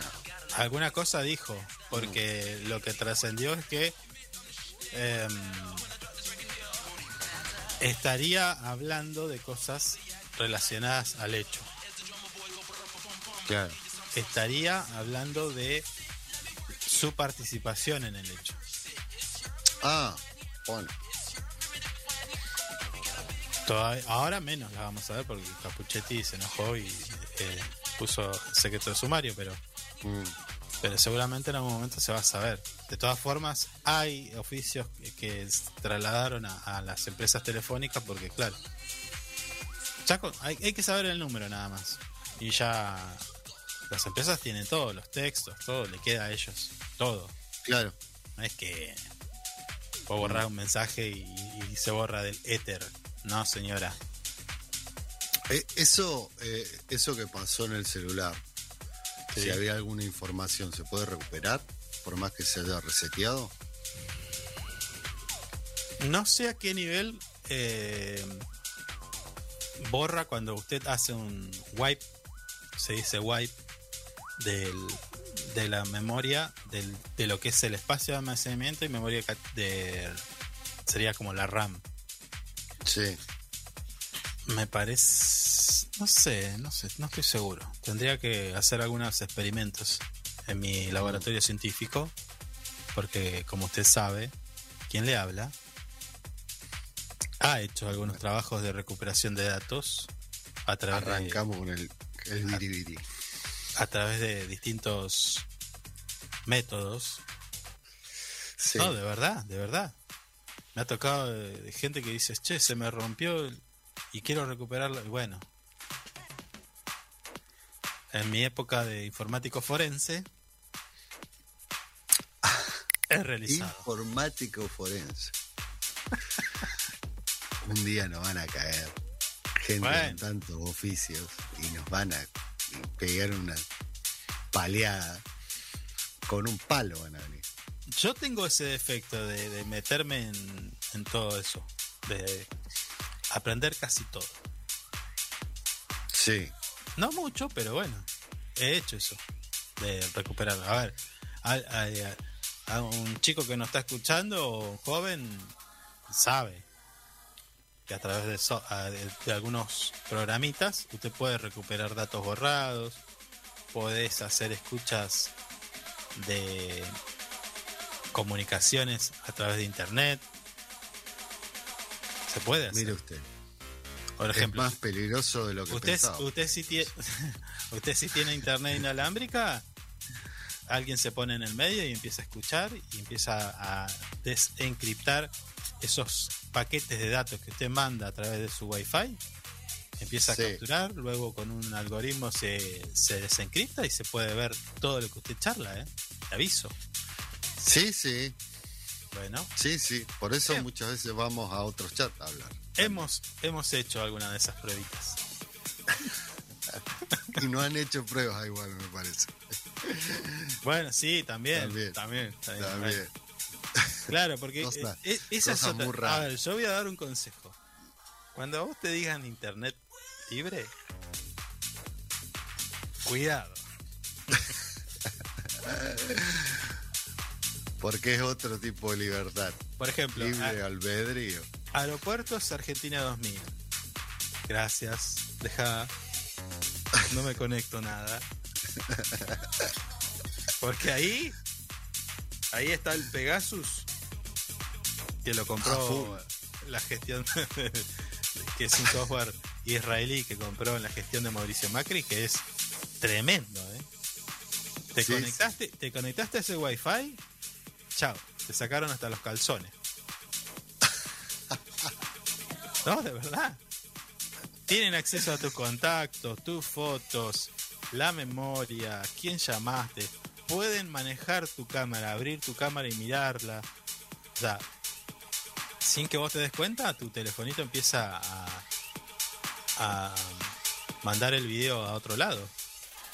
Speaker 1: Alguna cosa dijo, porque lo que trascendió es que em, estaría hablando de cosas relacionadas al hecho.
Speaker 2: Claro.
Speaker 1: Estaría hablando de su participación en el hecho.
Speaker 2: Ah, bueno.
Speaker 1: Ahora menos la vamos a ver porque Capuchetti se enojó y puso secreto de sumario, pero
Speaker 2: Mm.
Speaker 1: pero seguramente en algún momento se va a saber. De todas formas, hay oficios que, trasladaron a, a las empresas telefónicas porque, claro, ya con- hay, hay que saber el número nada más. Y ya las empresas tienen todos los textos, todo le queda a ellos, todo.
Speaker 2: Claro.
Speaker 1: No es que puedo borrar un mensaje y, y se borra del éter. No, señora.
Speaker 2: Eh, eso, eh, eso que pasó en el celular,
Speaker 1: Sí.
Speaker 2: si había alguna información, ¿se puede recuperar? Por más que se haya reseteado.
Speaker 1: No sé a qué nivel eh, borra cuando usted hace un wipe, se dice wipe, del, de la memoria del, de lo que es el espacio de almacenamiento y memoria de sería como la RAM.
Speaker 2: Sí.
Speaker 1: Me parece, no sé, no sé, no estoy seguro. Tendría que hacer algunos experimentos en mi laboratorio científico, porque como usted sabe, quien le habla ha hecho algunos trabajos de recuperación de datos a través de,
Speaker 2: Arrancamos con el, el
Speaker 1: a través de distintos métodos.
Speaker 2: Sí.
Speaker 1: No, de verdad, de verdad. Me ha tocado de, de gente que dice, che, se me rompió el- y quiero recuperarlo. Y bueno, en mi época de informático forense, he realizado.
Speaker 2: Informático forense. Un día nos van a caer gente
Speaker 1: Bueno.
Speaker 2: con tantos oficios y nos van a pegar una paleada. Con un palo van a venir.
Speaker 1: Yo tengo ese defecto de, de meterme en, en todo eso, de aprender casi todo.
Speaker 2: Sí.
Speaker 1: No mucho, pero bueno, he hecho eso, de recuperar. A ver, a, a- a un chico que nos está escuchando, joven, sabe que a través de, so- de algunos programitas usted puede recuperar datos borrados, podés hacer escuchas de comunicaciones a través de internet. Se puede hacer.
Speaker 2: Mire usted.
Speaker 1: Por
Speaker 2: es
Speaker 1: ejemplo,
Speaker 2: más peligroso de lo que
Speaker 1: usted,
Speaker 2: pensaba.
Speaker 1: usted si tiene usted si tiene internet inalámbrica alguien se pone en el medio y empieza a escuchar y empieza a desencriptar esos paquetes de datos que usted manda a través de su wifi empieza
Speaker 2: Sí.
Speaker 1: a capturar luego con un algoritmo se, se desencripta y se puede ver todo lo que usted charla ¿eh? Le aviso
Speaker 2: Sí, sí,
Speaker 1: bueno
Speaker 2: sí, sí. Por eso
Speaker 1: Bien.
Speaker 2: muchas veces vamos a otros chats a hablar.
Speaker 1: hemos hemos hecho alguna de esas pruebitas
Speaker 2: Y no han hecho pruebas igual, me parece.
Speaker 1: bueno sí también
Speaker 2: También.
Speaker 1: también, también,
Speaker 2: También.
Speaker 1: Claro, porque
Speaker 2: Cosa-
Speaker 1: eh, eh, esa es otra-
Speaker 2: muy rara.
Speaker 1: A ver, yo voy a dar un consejo. Cuando a vos te digan internet libre, cuidado.
Speaker 2: Porque es otro tipo de libertad.
Speaker 1: Por ejemplo,
Speaker 2: Libre albedrío.
Speaker 1: Aeropuertos Argentina 2000. Gracias. Deja. No me conecto nada. Porque ahí. Ahí está el Pegasus. Que lo compró la gestión. que es un software israelí que compró en la gestión de Mauricio Macri. Que es tremendo, ¿eh? Te
Speaker 2: Sí,
Speaker 1: conectaste, te conectaste a ese wifi. Chao. te sacaron hasta los calzones. No, de verdad. Tienen acceso a tus contactos, tus fotos, la memoria, quién llamaste. Pueden manejar tu cámara, abrir tu cámara y mirarla. O sea, sin que vos te des cuenta, tu telefonito empieza a, a mandar el video a otro lado.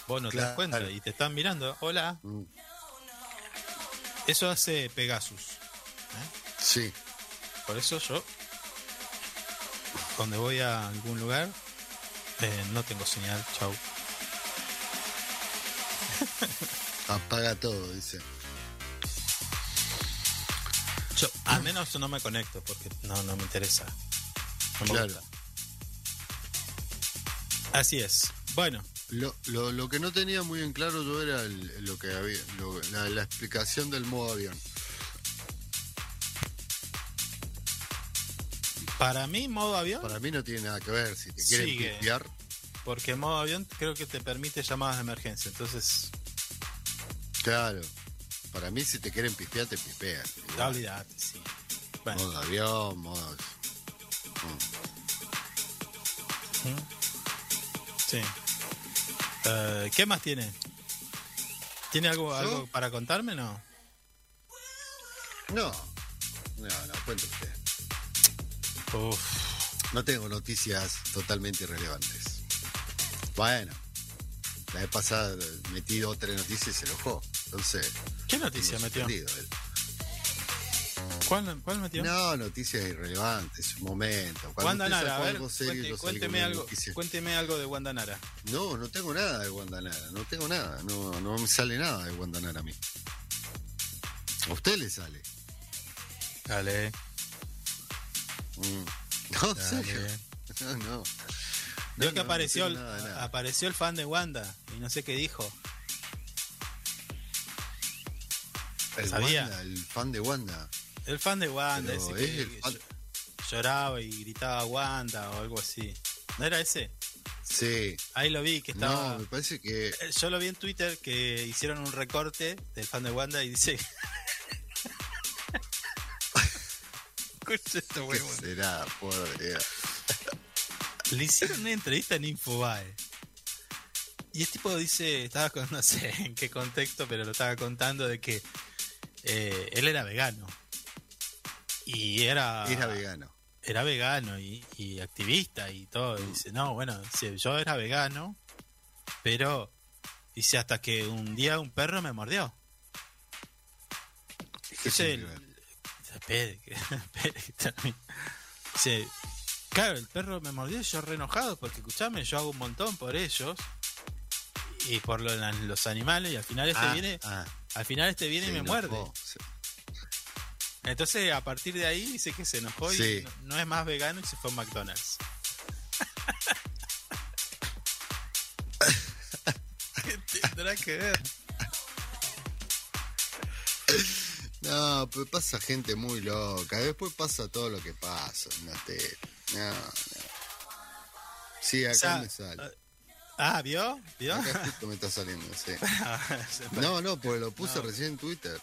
Speaker 1: Vos no te das cuenta y te están mirando. Hola.
Speaker 2: Mm,
Speaker 1: Eso hace Pegasus.
Speaker 2: Sí.
Speaker 1: Por eso yo, cuando voy a algún lugar, eh, no tengo señal. Chau.
Speaker 2: Apaga todo, dice.
Speaker 1: Yo, al menos no me conecto porque no, no me interesa. No me
Speaker 2: Claro.
Speaker 1: Así es. Bueno,
Speaker 2: Lo, lo, lo que no tenía muy en claro yo era el- lo que había, lo- la, la explicación del modo avión.
Speaker 1: para mí modo avión,
Speaker 2: Para mí no tiene nada que ver. Si te quieren pistear,
Speaker 1: porque modo avión creo que te permite llamadas de emergencia. Entonces,
Speaker 2: claro. Para mí, si te quieren pistear, te
Speaker 1: ya olvidate, sí. Bueno,
Speaker 2: Modo avión, modo.
Speaker 1: sí. Eh, ¿Qué más tiene? ¿Tiene algo,
Speaker 2: ¿Yo?
Speaker 1: algo para contarme? No.
Speaker 2: No. No, no, cuente usted.
Speaker 1: Uf.
Speaker 2: No tengo noticias totalmente irrelevantes. Bueno, la vez pasada metí dos o tres noticias y se enojó. Entonces,
Speaker 1: ¿Qué noticia metió?
Speaker 2: él.
Speaker 1: ¿Cuál, cuál metió?
Speaker 2: No, noticias irrelevantes, un momento. Cuando
Speaker 1: Nara, a ver,
Speaker 2: algo serio,
Speaker 1: cuente- cuénteme, algo, cuénteme algo de Wanda Nara.
Speaker 2: No, no tengo nada de Guandanara, no tengo nada, no, no me sale nada de Guandanara a mí. A usted le sale.
Speaker 1: Dale,
Speaker 2: Mm. No,
Speaker 1: dale.
Speaker 2: serio. No, no.
Speaker 1: Vio
Speaker 2: No,
Speaker 1: que
Speaker 2: no, no
Speaker 1: apareció,
Speaker 2: tengo
Speaker 1: el,
Speaker 2: nada de nada.
Speaker 1: apareció el fan de Wanda y no sé qué dijo.
Speaker 2: El,
Speaker 1: sabía.
Speaker 2: Wanda, el fan de Wanda.
Speaker 1: El fan de Wanda,
Speaker 2: Pero
Speaker 1: ese
Speaker 2: es
Speaker 1: que
Speaker 2: fan-
Speaker 1: lloraba y gritaba Wanda o algo así. ¿No era ese?
Speaker 2: Sí.
Speaker 1: Ahí lo vi, que estaba...
Speaker 2: No, me parece que
Speaker 1: Eh, Yo lo vi en Twitter que hicieron un recorte del fan de Wanda y dice... Escucha esto,
Speaker 2: ¿Qué será? Dios.
Speaker 1: Le hicieron una entrevista en Infobae. Y el tipo dice, estaba con, no sé en qué contexto, pero lo estaba contando de que eh, él era vegano. Y era...
Speaker 2: Era vegano.
Speaker 1: Era vegano y, y activista y todo. Y dice, no, bueno, dice, yo era vegano, pero dice hasta que un día un perro me mordió.
Speaker 2: ¿Qué
Speaker 1: Dice, espere. Dice, claro, el perro me mordió y yo re enojado porque escuchame, yo hago un montón por ellos y por lo- los animales y al final este
Speaker 2: Ah,
Speaker 1: viene,
Speaker 2: ah,
Speaker 1: al final este viene y me
Speaker 2: enojó.
Speaker 1: muerde. Entonces a partir de ahí dice que se enojó y
Speaker 2: Sí.
Speaker 1: no, no es más vegano y se fue a McDonald's. ¿Qué tendrá que ver?
Speaker 2: No, pues pasa gente muy loca. Después pasa todo lo que pasa. No, te... no, no. Sí, acá
Speaker 1: O sea,
Speaker 2: me sale.
Speaker 1: Ah, ¿vio? ¿Vio?
Speaker 2: Acá justo me está saliendo, sí. No, no, porque lo puse
Speaker 1: No.
Speaker 2: recién en Twitter.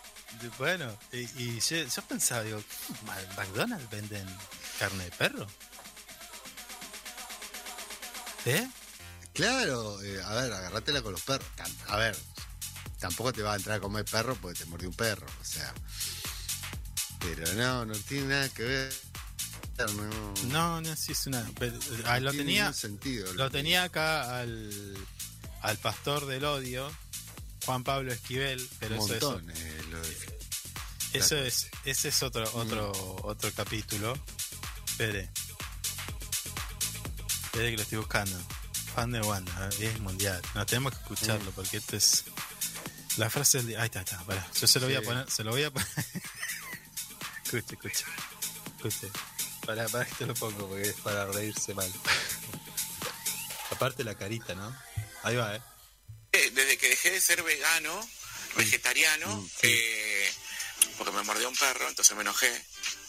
Speaker 1: Bueno, y, y yo, yo pensaba, digo, ¿Ma- ¿McDonald's venden carne de perro? ¿Eh?
Speaker 2: Claro, eh, a ver, agarrátela con los perros. A ver, tampoco te va a entrar a comer perro porque te mordió un perro, o sea. Pero no, no tiene nada que ver. No,
Speaker 1: No, no, sí es una... pero, ah,
Speaker 2: no
Speaker 1: lo
Speaker 2: tiene
Speaker 1: tenía,
Speaker 2: sentido.
Speaker 1: lo tenía acá al, al pastor del odio, Juan Pablo Esquivel, pero
Speaker 2: un
Speaker 1: eso es,
Speaker 2: eh, lo de-
Speaker 1: eso es, ese es otro, otro, otro capítulo. Espere. Espere que lo estoy buscando. Fan de Wanda, ¿eh? es mundial. No tenemos que escucharlo porque esto es. La frase del día. Ahí está, está. pará. Yo se lo voy a poner. Se lo voy a poner. escuche, escuche. Escuche. Para, para que te lo pongo porque es para reírse mal. Aparte la carita, ¿no? Ahí va, ¿eh?
Speaker 6: Eh, Desde que dejé de ser vegano, vegetariano,
Speaker 2: Mm, sí.
Speaker 6: eh, porque me mordió un perro, entonces me enojé.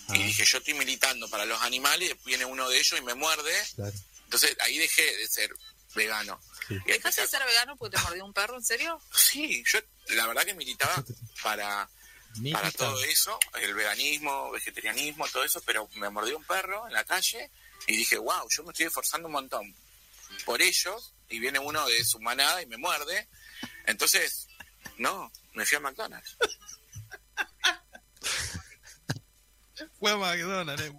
Speaker 1: Ah.
Speaker 6: Y dije, yo estoy militando para los animales, viene uno de ellos y me muerde.
Speaker 1: Claro.
Speaker 6: Entonces ahí dejé de ser vegano.
Speaker 1: Sí.
Speaker 7: ¿Dejaste de ser vegano porque te mordió un perro? ¿En serio?
Speaker 6: Sí, yo la verdad que militaba para Para todo eso, el veganismo, vegetarianismo, todo eso, pero me mordió un perro en la calle y dije, wow, yo me estoy esforzando un montón por ellos y viene uno de su manada y me muerde. Entonces, no, me fui a McDonald's.
Speaker 1: Fue a McDonald's. eh.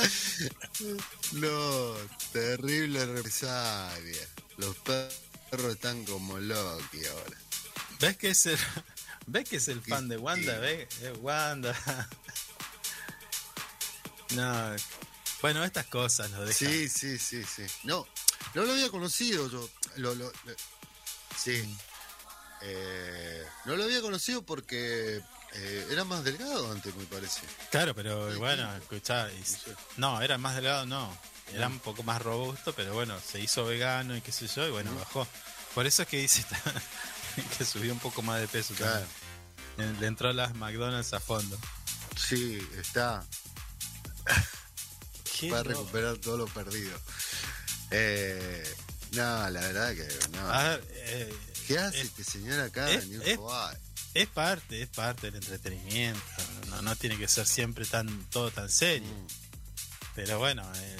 Speaker 2: No, terrible represalia. Los perros están como Loki ahora.
Speaker 1: ¿Ves que es el, ¿ves que es el fan de Wanda? ¿Ves? Es Wanda. No. Bueno, estas cosas lo dejan.
Speaker 2: Sí, sí, sí, sí. No, no lo había conocido yo. Lo, lo- lo- sí. Eh, no lo había conocido porque eh, era más delgado antes, me parece.
Speaker 1: Claro, pero bueno, escuchá. No, era más delgado, no. Era un poco más robusto, pero bueno, se hizo vegano y qué sé yo, y bueno, bajó. Por eso es que dice que subió un poco más de peso.
Speaker 2: Claro.
Speaker 1: también. Le entró a las McDonald's a fondo.
Speaker 2: Sí, está. Para
Speaker 1: loco.
Speaker 2: recuperar todo lo perdido. Eh, no, la verdad que no.
Speaker 1: A ver, eh,
Speaker 2: ¿Qué hace
Speaker 1: es-
Speaker 2: este señor acá
Speaker 1: es- es- es parte, es parte del entretenimiento. No, no tiene que ser siempre tan todo tan serio.
Speaker 2: Mm.
Speaker 1: Pero bueno, eh,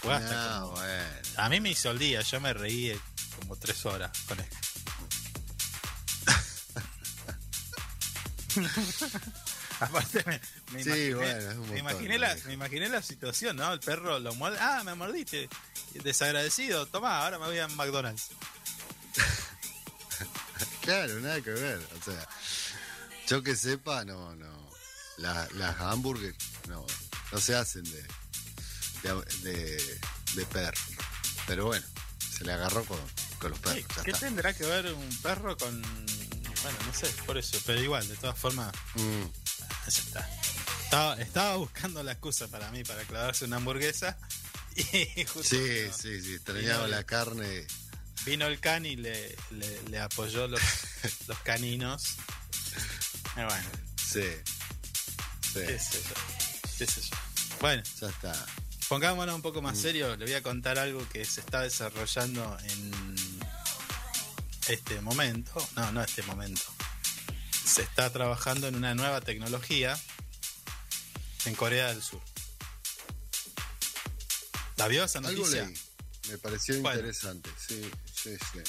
Speaker 1: fue hasta
Speaker 2: No,
Speaker 1: como-
Speaker 2: bueno.
Speaker 1: A mí me hizo el día, yo me reí eh, como tres horas con esto. Aparte me, me
Speaker 2: Sí,
Speaker 1: imaginé,
Speaker 2: bueno, es un
Speaker 1: me,
Speaker 2: montón,
Speaker 1: imaginé la, me imaginé la situación, ¿no? El perro lo muerde, ah, me mordiste, desagradecido, toma, ahora me voy a McDonald's.
Speaker 2: Claro, nada que ver. O sea, yo que sepa, no, no. La- las hamburgues no, no se hacen de, de, de, de perro. Pero bueno, se le agarró con, con los perros.
Speaker 1: ¿Qué, qué tendrá que ver un perro con...? Bueno, no sé, por eso, pero igual, de todas formas,
Speaker 2: Mm,
Speaker 1: ya está. Estaba, estaba buscando la excusa para mí, para clavarse una hamburguesa, y justo
Speaker 2: sí,
Speaker 1: vino-
Speaker 2: sí, sí. Extrañaba la carne.
Speaker 1: Vino el can y le, le, le apoyó los, los caninos. Y bueno,
Speaker 2: Sí. Sí,
Speaker 1: qué. Bueno,
Speaker 2: ya está.
Speaker 1: pongámonos un poco más serio. Le voy a contar algo que se está desarrollando en este momento. No, no este momento. Se está trabajando en una nueva tecnología en Corea del Sur. ¿La vio esa
Speaker 2: Algo
Speaker 1: noticia?
Speaker 2: leí. Me pareció
Speaker 1: Bueno.
Speaker 2: interesante. Sí, sí, sí.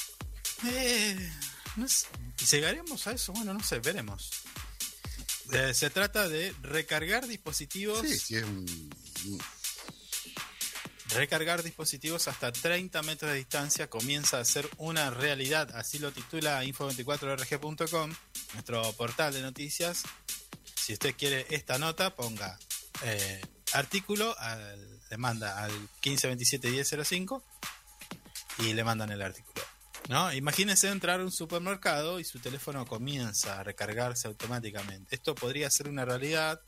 Speaker 1: Eh, no sé. ¿Llegaremos a eso? Bueno, no sé, veremos. Eh, se trata de recargar dispositivos.
Speaker 2: Sí, sí, es un. un-
Speaker 1: Recargar dispositivos hasta 30 metros de distancia comienza a ser una realidad. Así lo titula info24rg.com, nuestro portal de noticias. Si usted quiere esta nota, ponga eh, artículo, al- le manda al 15271005 y le mandan el artículo. ¿No? Imagínense entrar a un supermercado y su teléfono comienza a recargarse automáticamente. Esto podría ser una realidad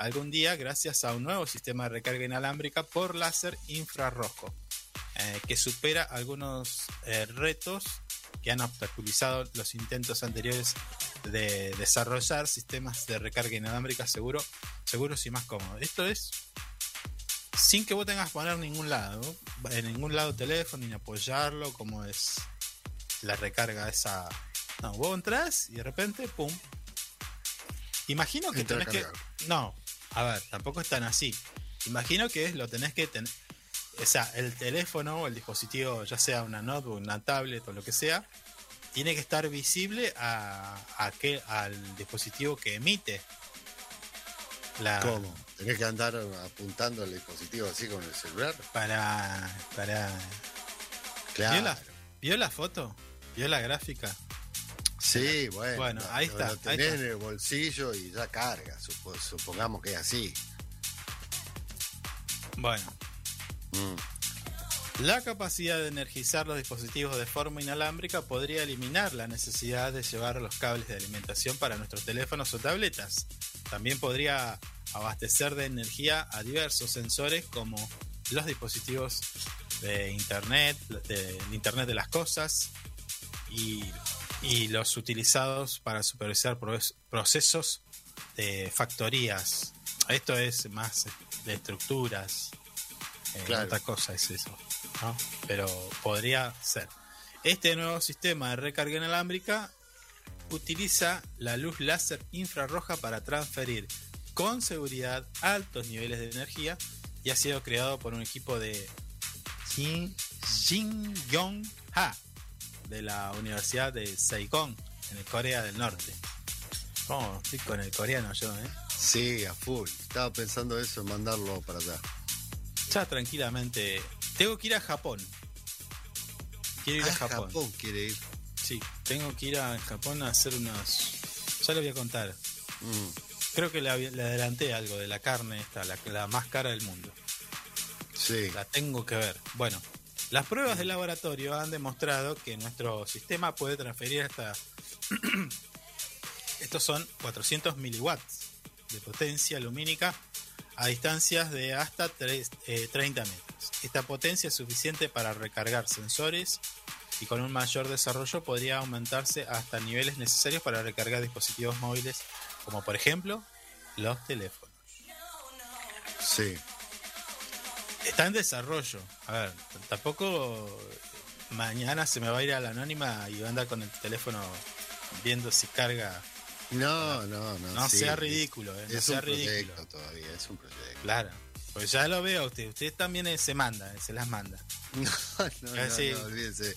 Speaker 1: algún día gracias a un nuevo sistema de recarga inalámbrica por láser infrarrojo, eh, que supera algunos eh, retos que han obstaculizado los intentos anteriores de desarrollar sistemas de recarga inalámbrica seguro, seguros y más cómodos. Esto es sin que vos tengas que poner en ningún lado, en ningún lado teléfono ni apoyarlo, como es la recarga esa. No, vos entras y de repente, pum. Imagino que
Speaker 2: Entra
Speaker 1: tenés que. No, a ver, tampoco es tan así. Imagino que es, lo tenés que tener. O sea, el teléfono o el dispositivo, ya sea una notebook, una tablet o lo que sea, tiene que estar visible a, a que, al dispositivo que emite. La,
Speaker 2: ¿Cómo? ¿Tenés que andar apuntando el dispositivo así con el celular?
Speaker 1: Para. para
Speaker 2: Claro.
Speaker 1: ¿Vio la, ¿Vio la foto? ¿Vio la gráfica?
Speaker 2: Sí, bueno.
Speaker 1: Bueno, ahí
Speaker 2: lo-
Speaker 1: está,
Speaker 2: Lo
Speaker 1: ahí
Speaker 2: tenés
Speaker 1: está.
Speaker 2: en el bolsillo y ya carga. supo- supongamos que es así.
Speaker 1: Bueno,
Speaker 2: Mm.
Speaker 1: La capacidad de energizar los dispositivos de forma inalámbrica podría eliminar la necesidad de llevar los cables de alimentación para nuestros teléfonos o tabletas. También podría abastecer de energía a diversos sensores como los dispositivos de Internet, de Internet de las Cosas y, y los utilizados para supervisar procesos de factorías. Esto es más de estructuras. Eh,
Speaker 2: Claro.
Speaker 1: Otra cosa es eso. ¿no? Pero podría ser. Este nuevo sistema de recarga inalámbrica utiliza la luz láser infrarroja para transferir con seguridad altos niveles de energía y ha sido creado por un equipo de Shin, Shin Ha de la Universidad de Saigon en el Corea del Norte. Oh, estoy con el coreano yo, ¿eh?
Speaker 2: Sí, a full. Estaba pensando eso, mandarlo para allá.
Speaker 1: Ya tranquilamente. Tengo que ir a Japón. Quiero ir a
Speaker 2: Ah,
Speaker 1: Japón.
Speaker 2: quiere ir.
Speaker 1: Sí, tengo que ir a Japón a hacer unos. Ya le voy a contar.
Speaker 2: Mm,
Speaker 1: Creo que le adelanté algo de la carne esta, la, la más cara del mundo.
Speaker 2: sí.
Speaker 1: La tengo que ver. Bueno, las pruebas de laboratorio han demostrado que nuestro sistema puede transferir hasta. Estos son 400 miliwatts de potencia lumínica a distancias de hasta tres- eh, 30 metros. Esta potencia es suficiente para recargar sensores y con un mayor desarrollo podría aumentarse hasta niveles necesarios para recargar dispositivos móviles, como por ejemplo los teléfonos.
Speaker 2: Sí.
Speaker 1: Está en desarrollo. A ver, tampoco mañana se me va a ir a la anónima y va a andar con el teléfono viendo si carga.
Speaker 2: No, no, no.
Speaker 1: No
Speaker 2: sí.
Speaker 1: sea ridículo, eh, no
Speaker 2: Es
Speaker 1: sea
Speaker 2: un proyecto
Speaker 1: ridículo.
Speaker 2: todavía, es un proyecto.
Speaker 1: Claro. Pues ya lo veo a usted. Usted también eh, se manda, eh, se las manda.
Speaker 2: No, no, no,
Speaker 1: sí.
Speaker 2: no, olvídese.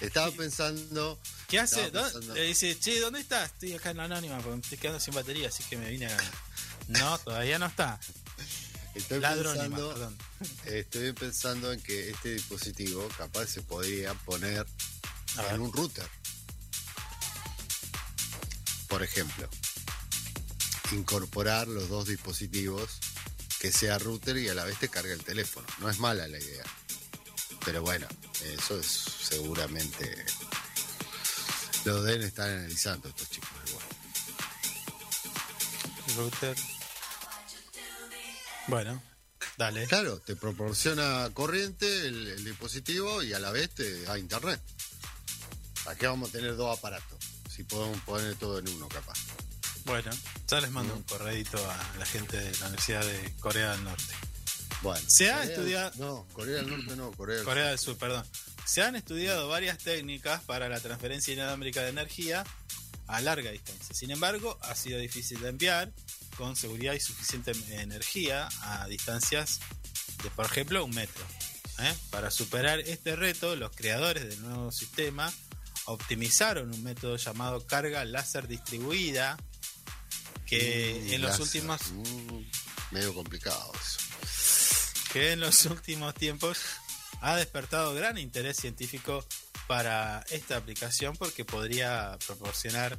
Speaker 2: Estaba pensando.
Speaker 1: ¿Qué hace?
Speaker 2: Estaba
Speaker 1: ¿Dó-
Speaker 2: pensando-
Speaker 1: Le dice, che, ¿dónde estás? Estoy acá en la anónima porque me estoy quedando sin batería, así que me vine a... No, todavía no está.
Speaker 2: Estoy pensando,
Speaker 1: perdón.
Speaker 2: estoy pensando en que este dispositivo capaz se podría poner
Speaker 1: A
Speaker 2: en un router. Por ejemplo, incorporar los dos dispositivos que sea router y a la vez te cargue el teléfono. No es mala la idea. Pero bueno, eso es seguramente lo deben estar analizando estos chicos. igual.
Speaker 1: Router. Bueno, dale.
Speaker 2: Claro, te proporciona corriente el, el dispositivo y a la vez te da internet. ¿Para qué vamos a tener dos aparatos? Si podemos poner todo en uno, capaz.
Speaker 1: Bueno, ya les mando un correíto a la gente de la Universidad de Corea del Norte.
Speaker 2: Bueno.
Speaker 1: Se ha
Speaker 2: Corea-
Speaker 1: estudiado-
Speaker 2: No, Corea del Norte no, Corea del
Speaker 1: Corea del Sur, perdón. Se han estudiado varias técnicas para la transferencia inalámbrica de energía a larga distancia. Sin embargo, ha sido difícil de enviar con seguridad y suficiente energía a distancias de, por ejemplo, un metro. ¿eh? Para superar este reto, los creadores del nuevo sistema optimizaron un método llamado carga láser distribuida que
Speaker 2: Mm,
Speaker 1: en los
Speaker 2: láser.
Speaker 1: últimos
Speaker 2: Mm, medio complicado eso.
Speaker 1: que en los últimos tiempos ha despertado gran interés científico para esta aplicación porque podría proporcionar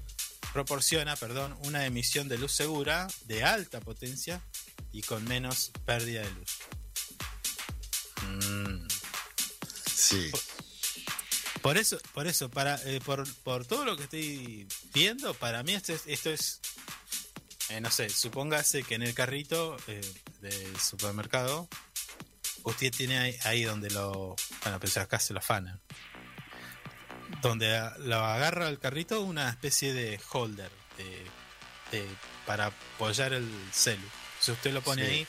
Speaker 1: proporciona, perdón, una emisión de luz segura de alta potencia y con menos pérdida de luz. Mm.
Speaker 2: Sí.
Speaker 1: Por eso, por eso, para, eh, por, por todo lo que estoy viendo, para mí esto es, esto es eh, no sé, supóngase que en el carrito eh, del supermercado usted tiene ahí, ahí donde lo, bueno, pues acá se lo afanan, donde lo agarra el carrito una especie de holder de, de- para apoyar el celu. Si usted lo pone
Speaker 2: Sí.
Speaker 1: ahí,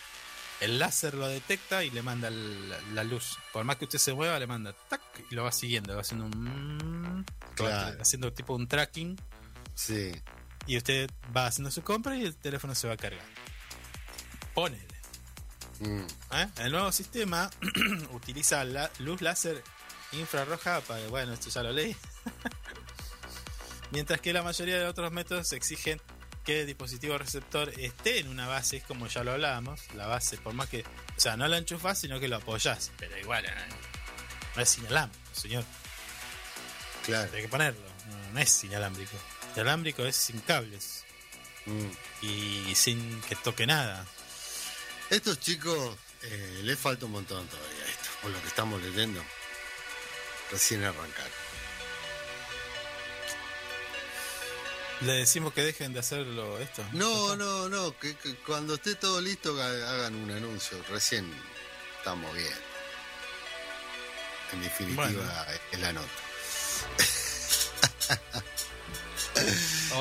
Speaker 1: el láser lo detecta y le manda la, la luz. Por más que usted se mueva, le manda tac y lo va siguiendo, va haciendo un va
Speaker 2: Claro.
Speaker 1: haciendo tipo un tracking
Speaker 2: Sí.
Speaker 1: y usted va haciendo su compra y el teléfono se va a cargar. Ponele.
Speaker 2: Mm,
Speaker 1: ¿eh? El nuevo sistema utiliza la luz láser infrarroja para, bueno, esto ya lo leí. Mientras que la mayoría de otros métodos exigen que el dispositivo receptor esté en una base, es como ya lo hablábamos, la base, por más que, o sea, no la enchufás, sino que lo apoyás, pero igual, ¿eh? no es inalámbrico, señor,
Speaker 2: claro.
Speaker 1: hay que ponerlo, no, no es inalámbrico. Inalámbrico es sin cables
Speaker 2: Mm.
Speaker 1: y sin que toque nada.
Speaker 2: Estos chicos eh, les falta un montón todavía esto, por lo que estamos leyendo. Recién arrancaron.
Speaker 1: Le decimos que dejen de hacerlo esto.
Speaker 2: No, no, no, que, que cuando esté todo listo ha- hagan un anuncio. Recién estamos bien. En definitiva,
Speaker 1: Bueno.
Speaker 2: es la nota.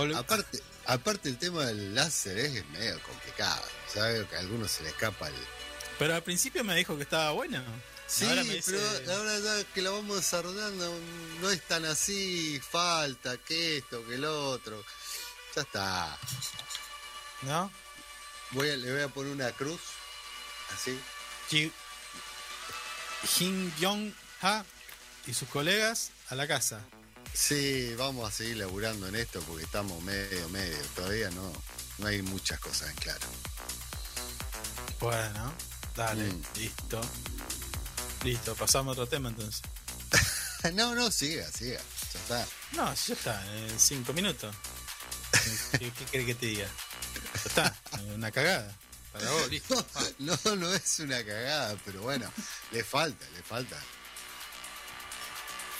Speaker 2: Aparte, aparte el tema del láser es medio complicado. Sabe que a algunos se le escapa el...
Speaker 1: Pero al principio me dijo que estaba bueno.
Speaker 2: Sí,
Speaker 1: Ahora me dice-
Speaker 2: pero ahora ya que la vamos desarrollando no es tan así, falta que esto, que lo otro. Ya está.
Speaker 1: ¿No?
Speaker 2: Voy a, le voy a poner una cruz, así.
Speaker 1: Ki- Kim Jong-ha y sus colegas a la casa.
Speaker 2: Sí, vamos a seguir laburando en esto porque estamos medio, medio. Todavía no, no hay muchas cosas en claro.
Speaker 1: Bueno, dale,
Speaker 2: Mm.
Speaker 1: listo. Listo, pasamos a otro tema entonces.
Speaker 2: No, no, siga, siga. Ya está.
Speaker 1: No, ya está, en cinco minutos. ¿Qué, qué querés que te diga? Ya está, una cagada. Para vos, listo.
Speaker 2: No, no, no es una cagada, pero bueno, le falta, le falta.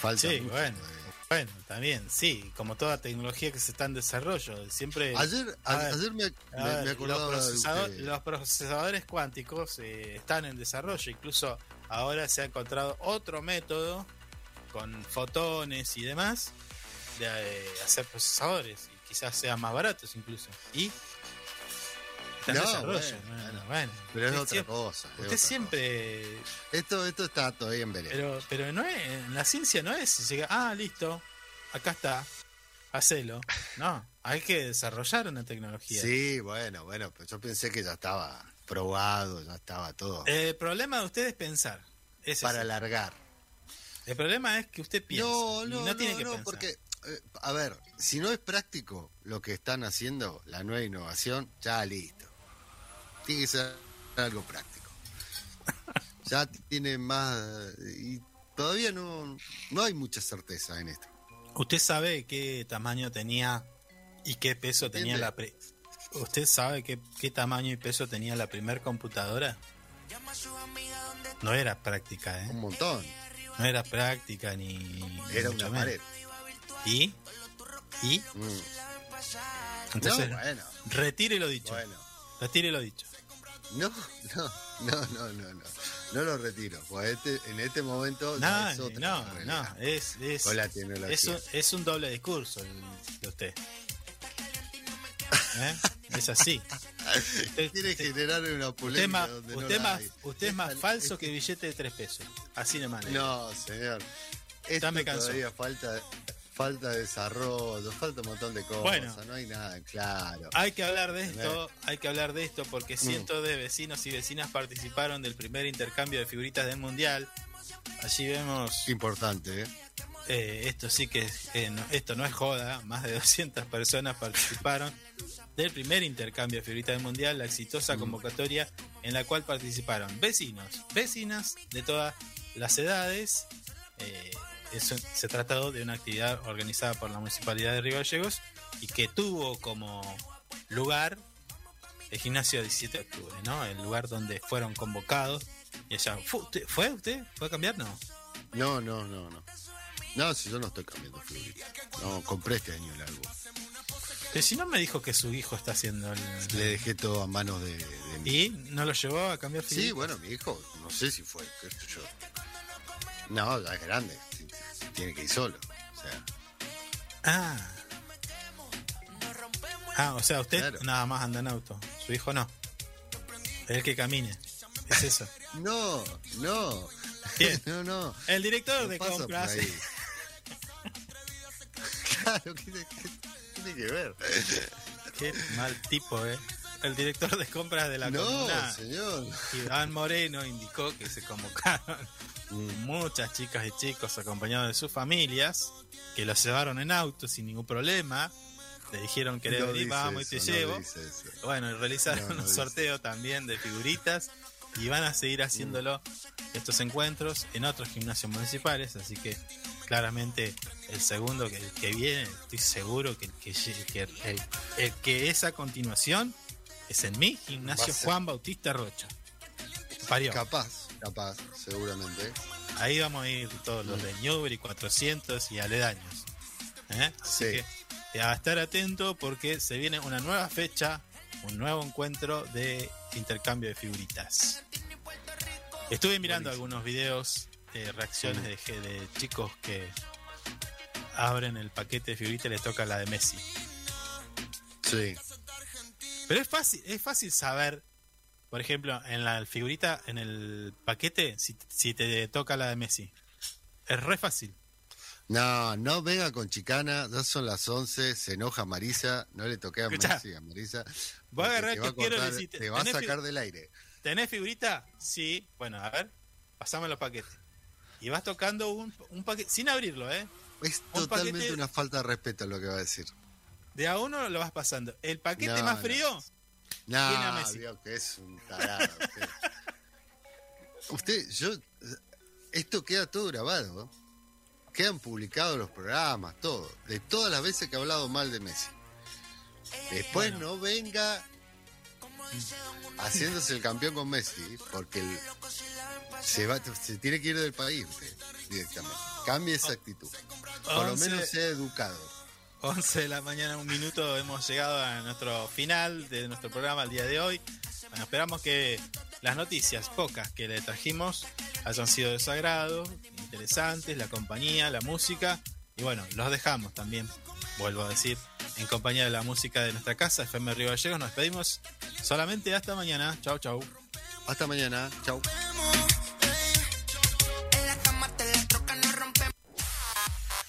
Speaker 2: Falta
Speaker 1: Sí,
Speaker 2: mucho
Speaker 1: bueno. Bueno, también, sí, como toda tecnología que se está en desarrollo, siempre...
Speaker 2: Ayer,
Speaker 1: A
Speaker 2: a-
Speaker 1: ver,
Speaker 2: ayer me,
Speaker 1: A
Speaker 2: me-
Speaker 1: ver,
Speaker 2: me acordaba
Speaker 1: los, procesador- los procesadores cuánticos eh, están en desarrollo, incluso ahora se ha encontrado otro método con fotones y demás de eh, hacer procesadores y quizás sean más baratos incluso. Y está
Speaker 2: No,
Speaker 1: desarrollo.
Speaker 2: bueno,
Speaker 1: bueno.
Speaker 2: Pero es
Speaker 1: Usted
Speaker 2: otra cosa. es
Speaker 1: Usted
Speaker 2: otra
Speaker 1: siempre
Speaker 2: cosa. Esto, esto está todavía en veremos.
Speaker 1: pero, pero no es, en la ciencia no es llega, ah, listo, acá está, hacelo. No, hay que desarrollar una tecnología.
Speaker 2: Sí, bueno, bueno, pues yo pensé que ya estaba probado, ya estaba todo.
Speaker 1: El problema de usted es pensar.
Speaker 2: Para
Speaker 1: es el-
Speaker 2: alargar.
Speaker 1: El problema es que usted piensa.
Speaker 2: No,
Speaker 1: y
Speaker 2: no,
Speaker 1: no,
Speaker 2: no,
Speaker 1: tiene que
Speaker 2: no,
Speaker 1: pensar.
Speaker 2: porque, eh, a ver, si no es práctico lo que están haciendo, la nueva innovación, ya listo. Tiene que ser algo práctico. Ya tiene más... Y todavía no, no hay mucha certeza en esto.
Speaker 1: ¿Usted sabe qué tamaño tenía y qué peso tenía la... Pre... ¿Usted sabe qué, qué tamaño y peso tenía la primer computadora? No era práctica, ¿eh?
Speaker 2: Un montón.
Speaker 1: No era práctica ni...
Speaker 2: Era una pared.
Speaker 1: ¿Y? ¿Y?
Speaker 2: Mm.
Speaker 1: Entonces,
Speaker 2: no, bueno,
Speaker 1: retire lo dicho.
Speaker 2: bueno.
Speaker 1: Retire lo dicho.
Speaker 2: No, no, no, no, no, no. No lo retiro. Pues este, en este momento
Speaker 1: No,
Speaker 2: es otra
Speaker 1: no,
Speaker 2: la
Speaker 1: no.
Speaker 2: realidad.
Speaker 1: Es, es, un, es un doble discurso el de usted. ¿Eh? Es así. Usted,
Speaker 2: Quiere
Speaker 1: usted-
Speaker 2: generar una polémica donde
Speaker 1: usted
Speaker 2: la
Speaker 1: más,
Speaker 2: hay.
Speaker 1: usted es más falso que billete de tres pesos. Así nomás.
Speaker 2: No, señor. Esto todavía falta, falta desarrollo, falta un montón de cosas.
Speaker 1: Bueno.
Speaker 2: no hay nada claro.
Speaker 1: Hay que hablar de esto, hay que hablar de esto porque
Speaker 2: Mm.
Speaker 1: cientos de vecinos y vecinas participaron del primer intercambio de figuritas del mundial. Allí vemos,
Speaker 2: Importante, ¿eh?
Speaker 1: eh, esto sí que, es- eh, no- esto no es joda, más de 200 personas participaron del primer intercambio de figuritas del mundial, la exitosa convocatoria en la cual participaron vecinos, vecinas de todas las edades. Eso, se trató de una actividad organizada por la Municipalidad de Río Gallegos y que tuvo como lugar el gimnasio 17 de octubre, ¿no? El lugar donde fueron convocados. Y allá, ¿fue usted? ¿Fue usted? ¿Fue a cambiar? No.
Speaker 2: No, no, no, no. No, si yo no estoy cambiando figuritas. No, compré este año el álbum.
Speaker 1: Pero si no me dijo que su hijo está haciendo el...
Speaker 2: Le dejé todo a manos de, de mi
Speaker 1: ¿Y no lo llevó a cambiar
Speaker 2: Sí, bueno, mi hijo, no sé si fue, qué sé yo. No, ya es grande, tiene que ir solo. O sea,
Speaker 1: Ah. Ah, o sea, usted
Speaker 2: Claro.
Speaker 1: nada más anda en auto. Su hijo no. Es el que camine. Es eso.
Speaker 2: no, no.
Speaker 1: Bien.
Speaker 2: No, no.
Speaker 1: El director
Speaker 2: no
Speaker 1: de compras.
Speaker 2: claro, ¿qué, tiene- qué tiene que ver?
Speaker 1: Qué mal tipo, ¿eh? El director de compras de la
Speaker 2: no,
Speaker 1: comuna,
Speaker 2: señor.
Speaker 1: Iván Moreno, indicó que se convocaron. Muchas chicas y chicos acompañados de sus familias, que los llevaron en auto sin ningún problema. Le dijeron, ¿querés
Speaker 2: No
Speaker 1: venir? Vamos y te
Speaker 2: eso, no
Speaker 1: llevo.
Speaker 2: eso.
Speaker 1: Bueno, y realizaron
Speaker 2: No,
Speaker 1: un sorteo también de figuritas y van a seguir haciéndolo estos encuentros en otros gimnasios municipales, así que claramente el segundo que, el que viene, estoy seguro que el que, que el, el que es a continuación es en mi gimnasio. Juan Bautista Rocha. Parió.
Speaker 2: Capaz, capaz, seguramente.
Speaker 1: Ahí vamos a ir todos los de Newbery 400 y aledaños. ¿eh? Así
Speaker 2: Sí.
Speaker 1: que eh, a estar atento porque se viene una nueva fecha, un nuevo encuentro de intercambio de figuritas. Estuve mirando
Speaker 2: Buenísimo.
Speaker 1: algunos videos de reacciones de, ge- de chicos que abren el paquete de figuritas y les toca la de Messi.
Speaker 2: Sí.
Speaker 1: Pero es fácil, es fácil saber por ejemplo, en la figurita, en el paquete, si, si te toca la de Messi, es re fácil.
Speaker 2: No, no venga con chicana, ya son las 11, se enoja Marisa, no le toqué a. Messi, a Marisa.
Speaker 1: Voy a agarrar
Speaker 2: te va
Speaker 1: que quiero
Speaker 2: cortar-
Speaker 1: decirte,
Speaker 2: Te va a sacar del aire.
Speaker 1: ¿Tenés figurita? Sí. Bueno, a ver, pasame los paquetes. Y vas tocando un, un paquete, sin abrirlo, ¿eh?
Speaker 2: Es
Speaker 1: Un
Speaker 2: totalmente
Speaker 1: paquete-
Speaker 2: una falta de respeto lo que va a decir.
Speaker 1: De a uno lo vas pasando. El paquete
Speaker 2: No,
Speaker 1: más
Speaker 2: no.
Speaker 1: frío, Tiene a
Speaker 2: No,
Speaker 1: Messi.
Speaker 2: Dios, que es un tarado. usted. Yo, esto queda todo grabado. Quedan publicados los programas, todo. De todas las veces que he hablado mal de Messi. Después no venga haciéndose el campeón con Messi, porque el- se, va, se tiene que ir del país usted, directamente. Cambie esa actitud. Por lo menos sea educado.
Speaker 1: 11 de la mañana, un minuto, hemos llegado a nuestro final de nuestro programa el día de hoy. Bueno, esperamos que las noticias, pocas que le trajimos, hayan sido de su agrado, interesantes, la compañía, la música. Y bueno, los dejamos también, vuelvo a decir, en compañía de la música de nuestra casa, FM Río Gallegos. Nos despedimos solamente hasta mañana. Chau, chau.
Speaker 2: Hasta mañana. Chau.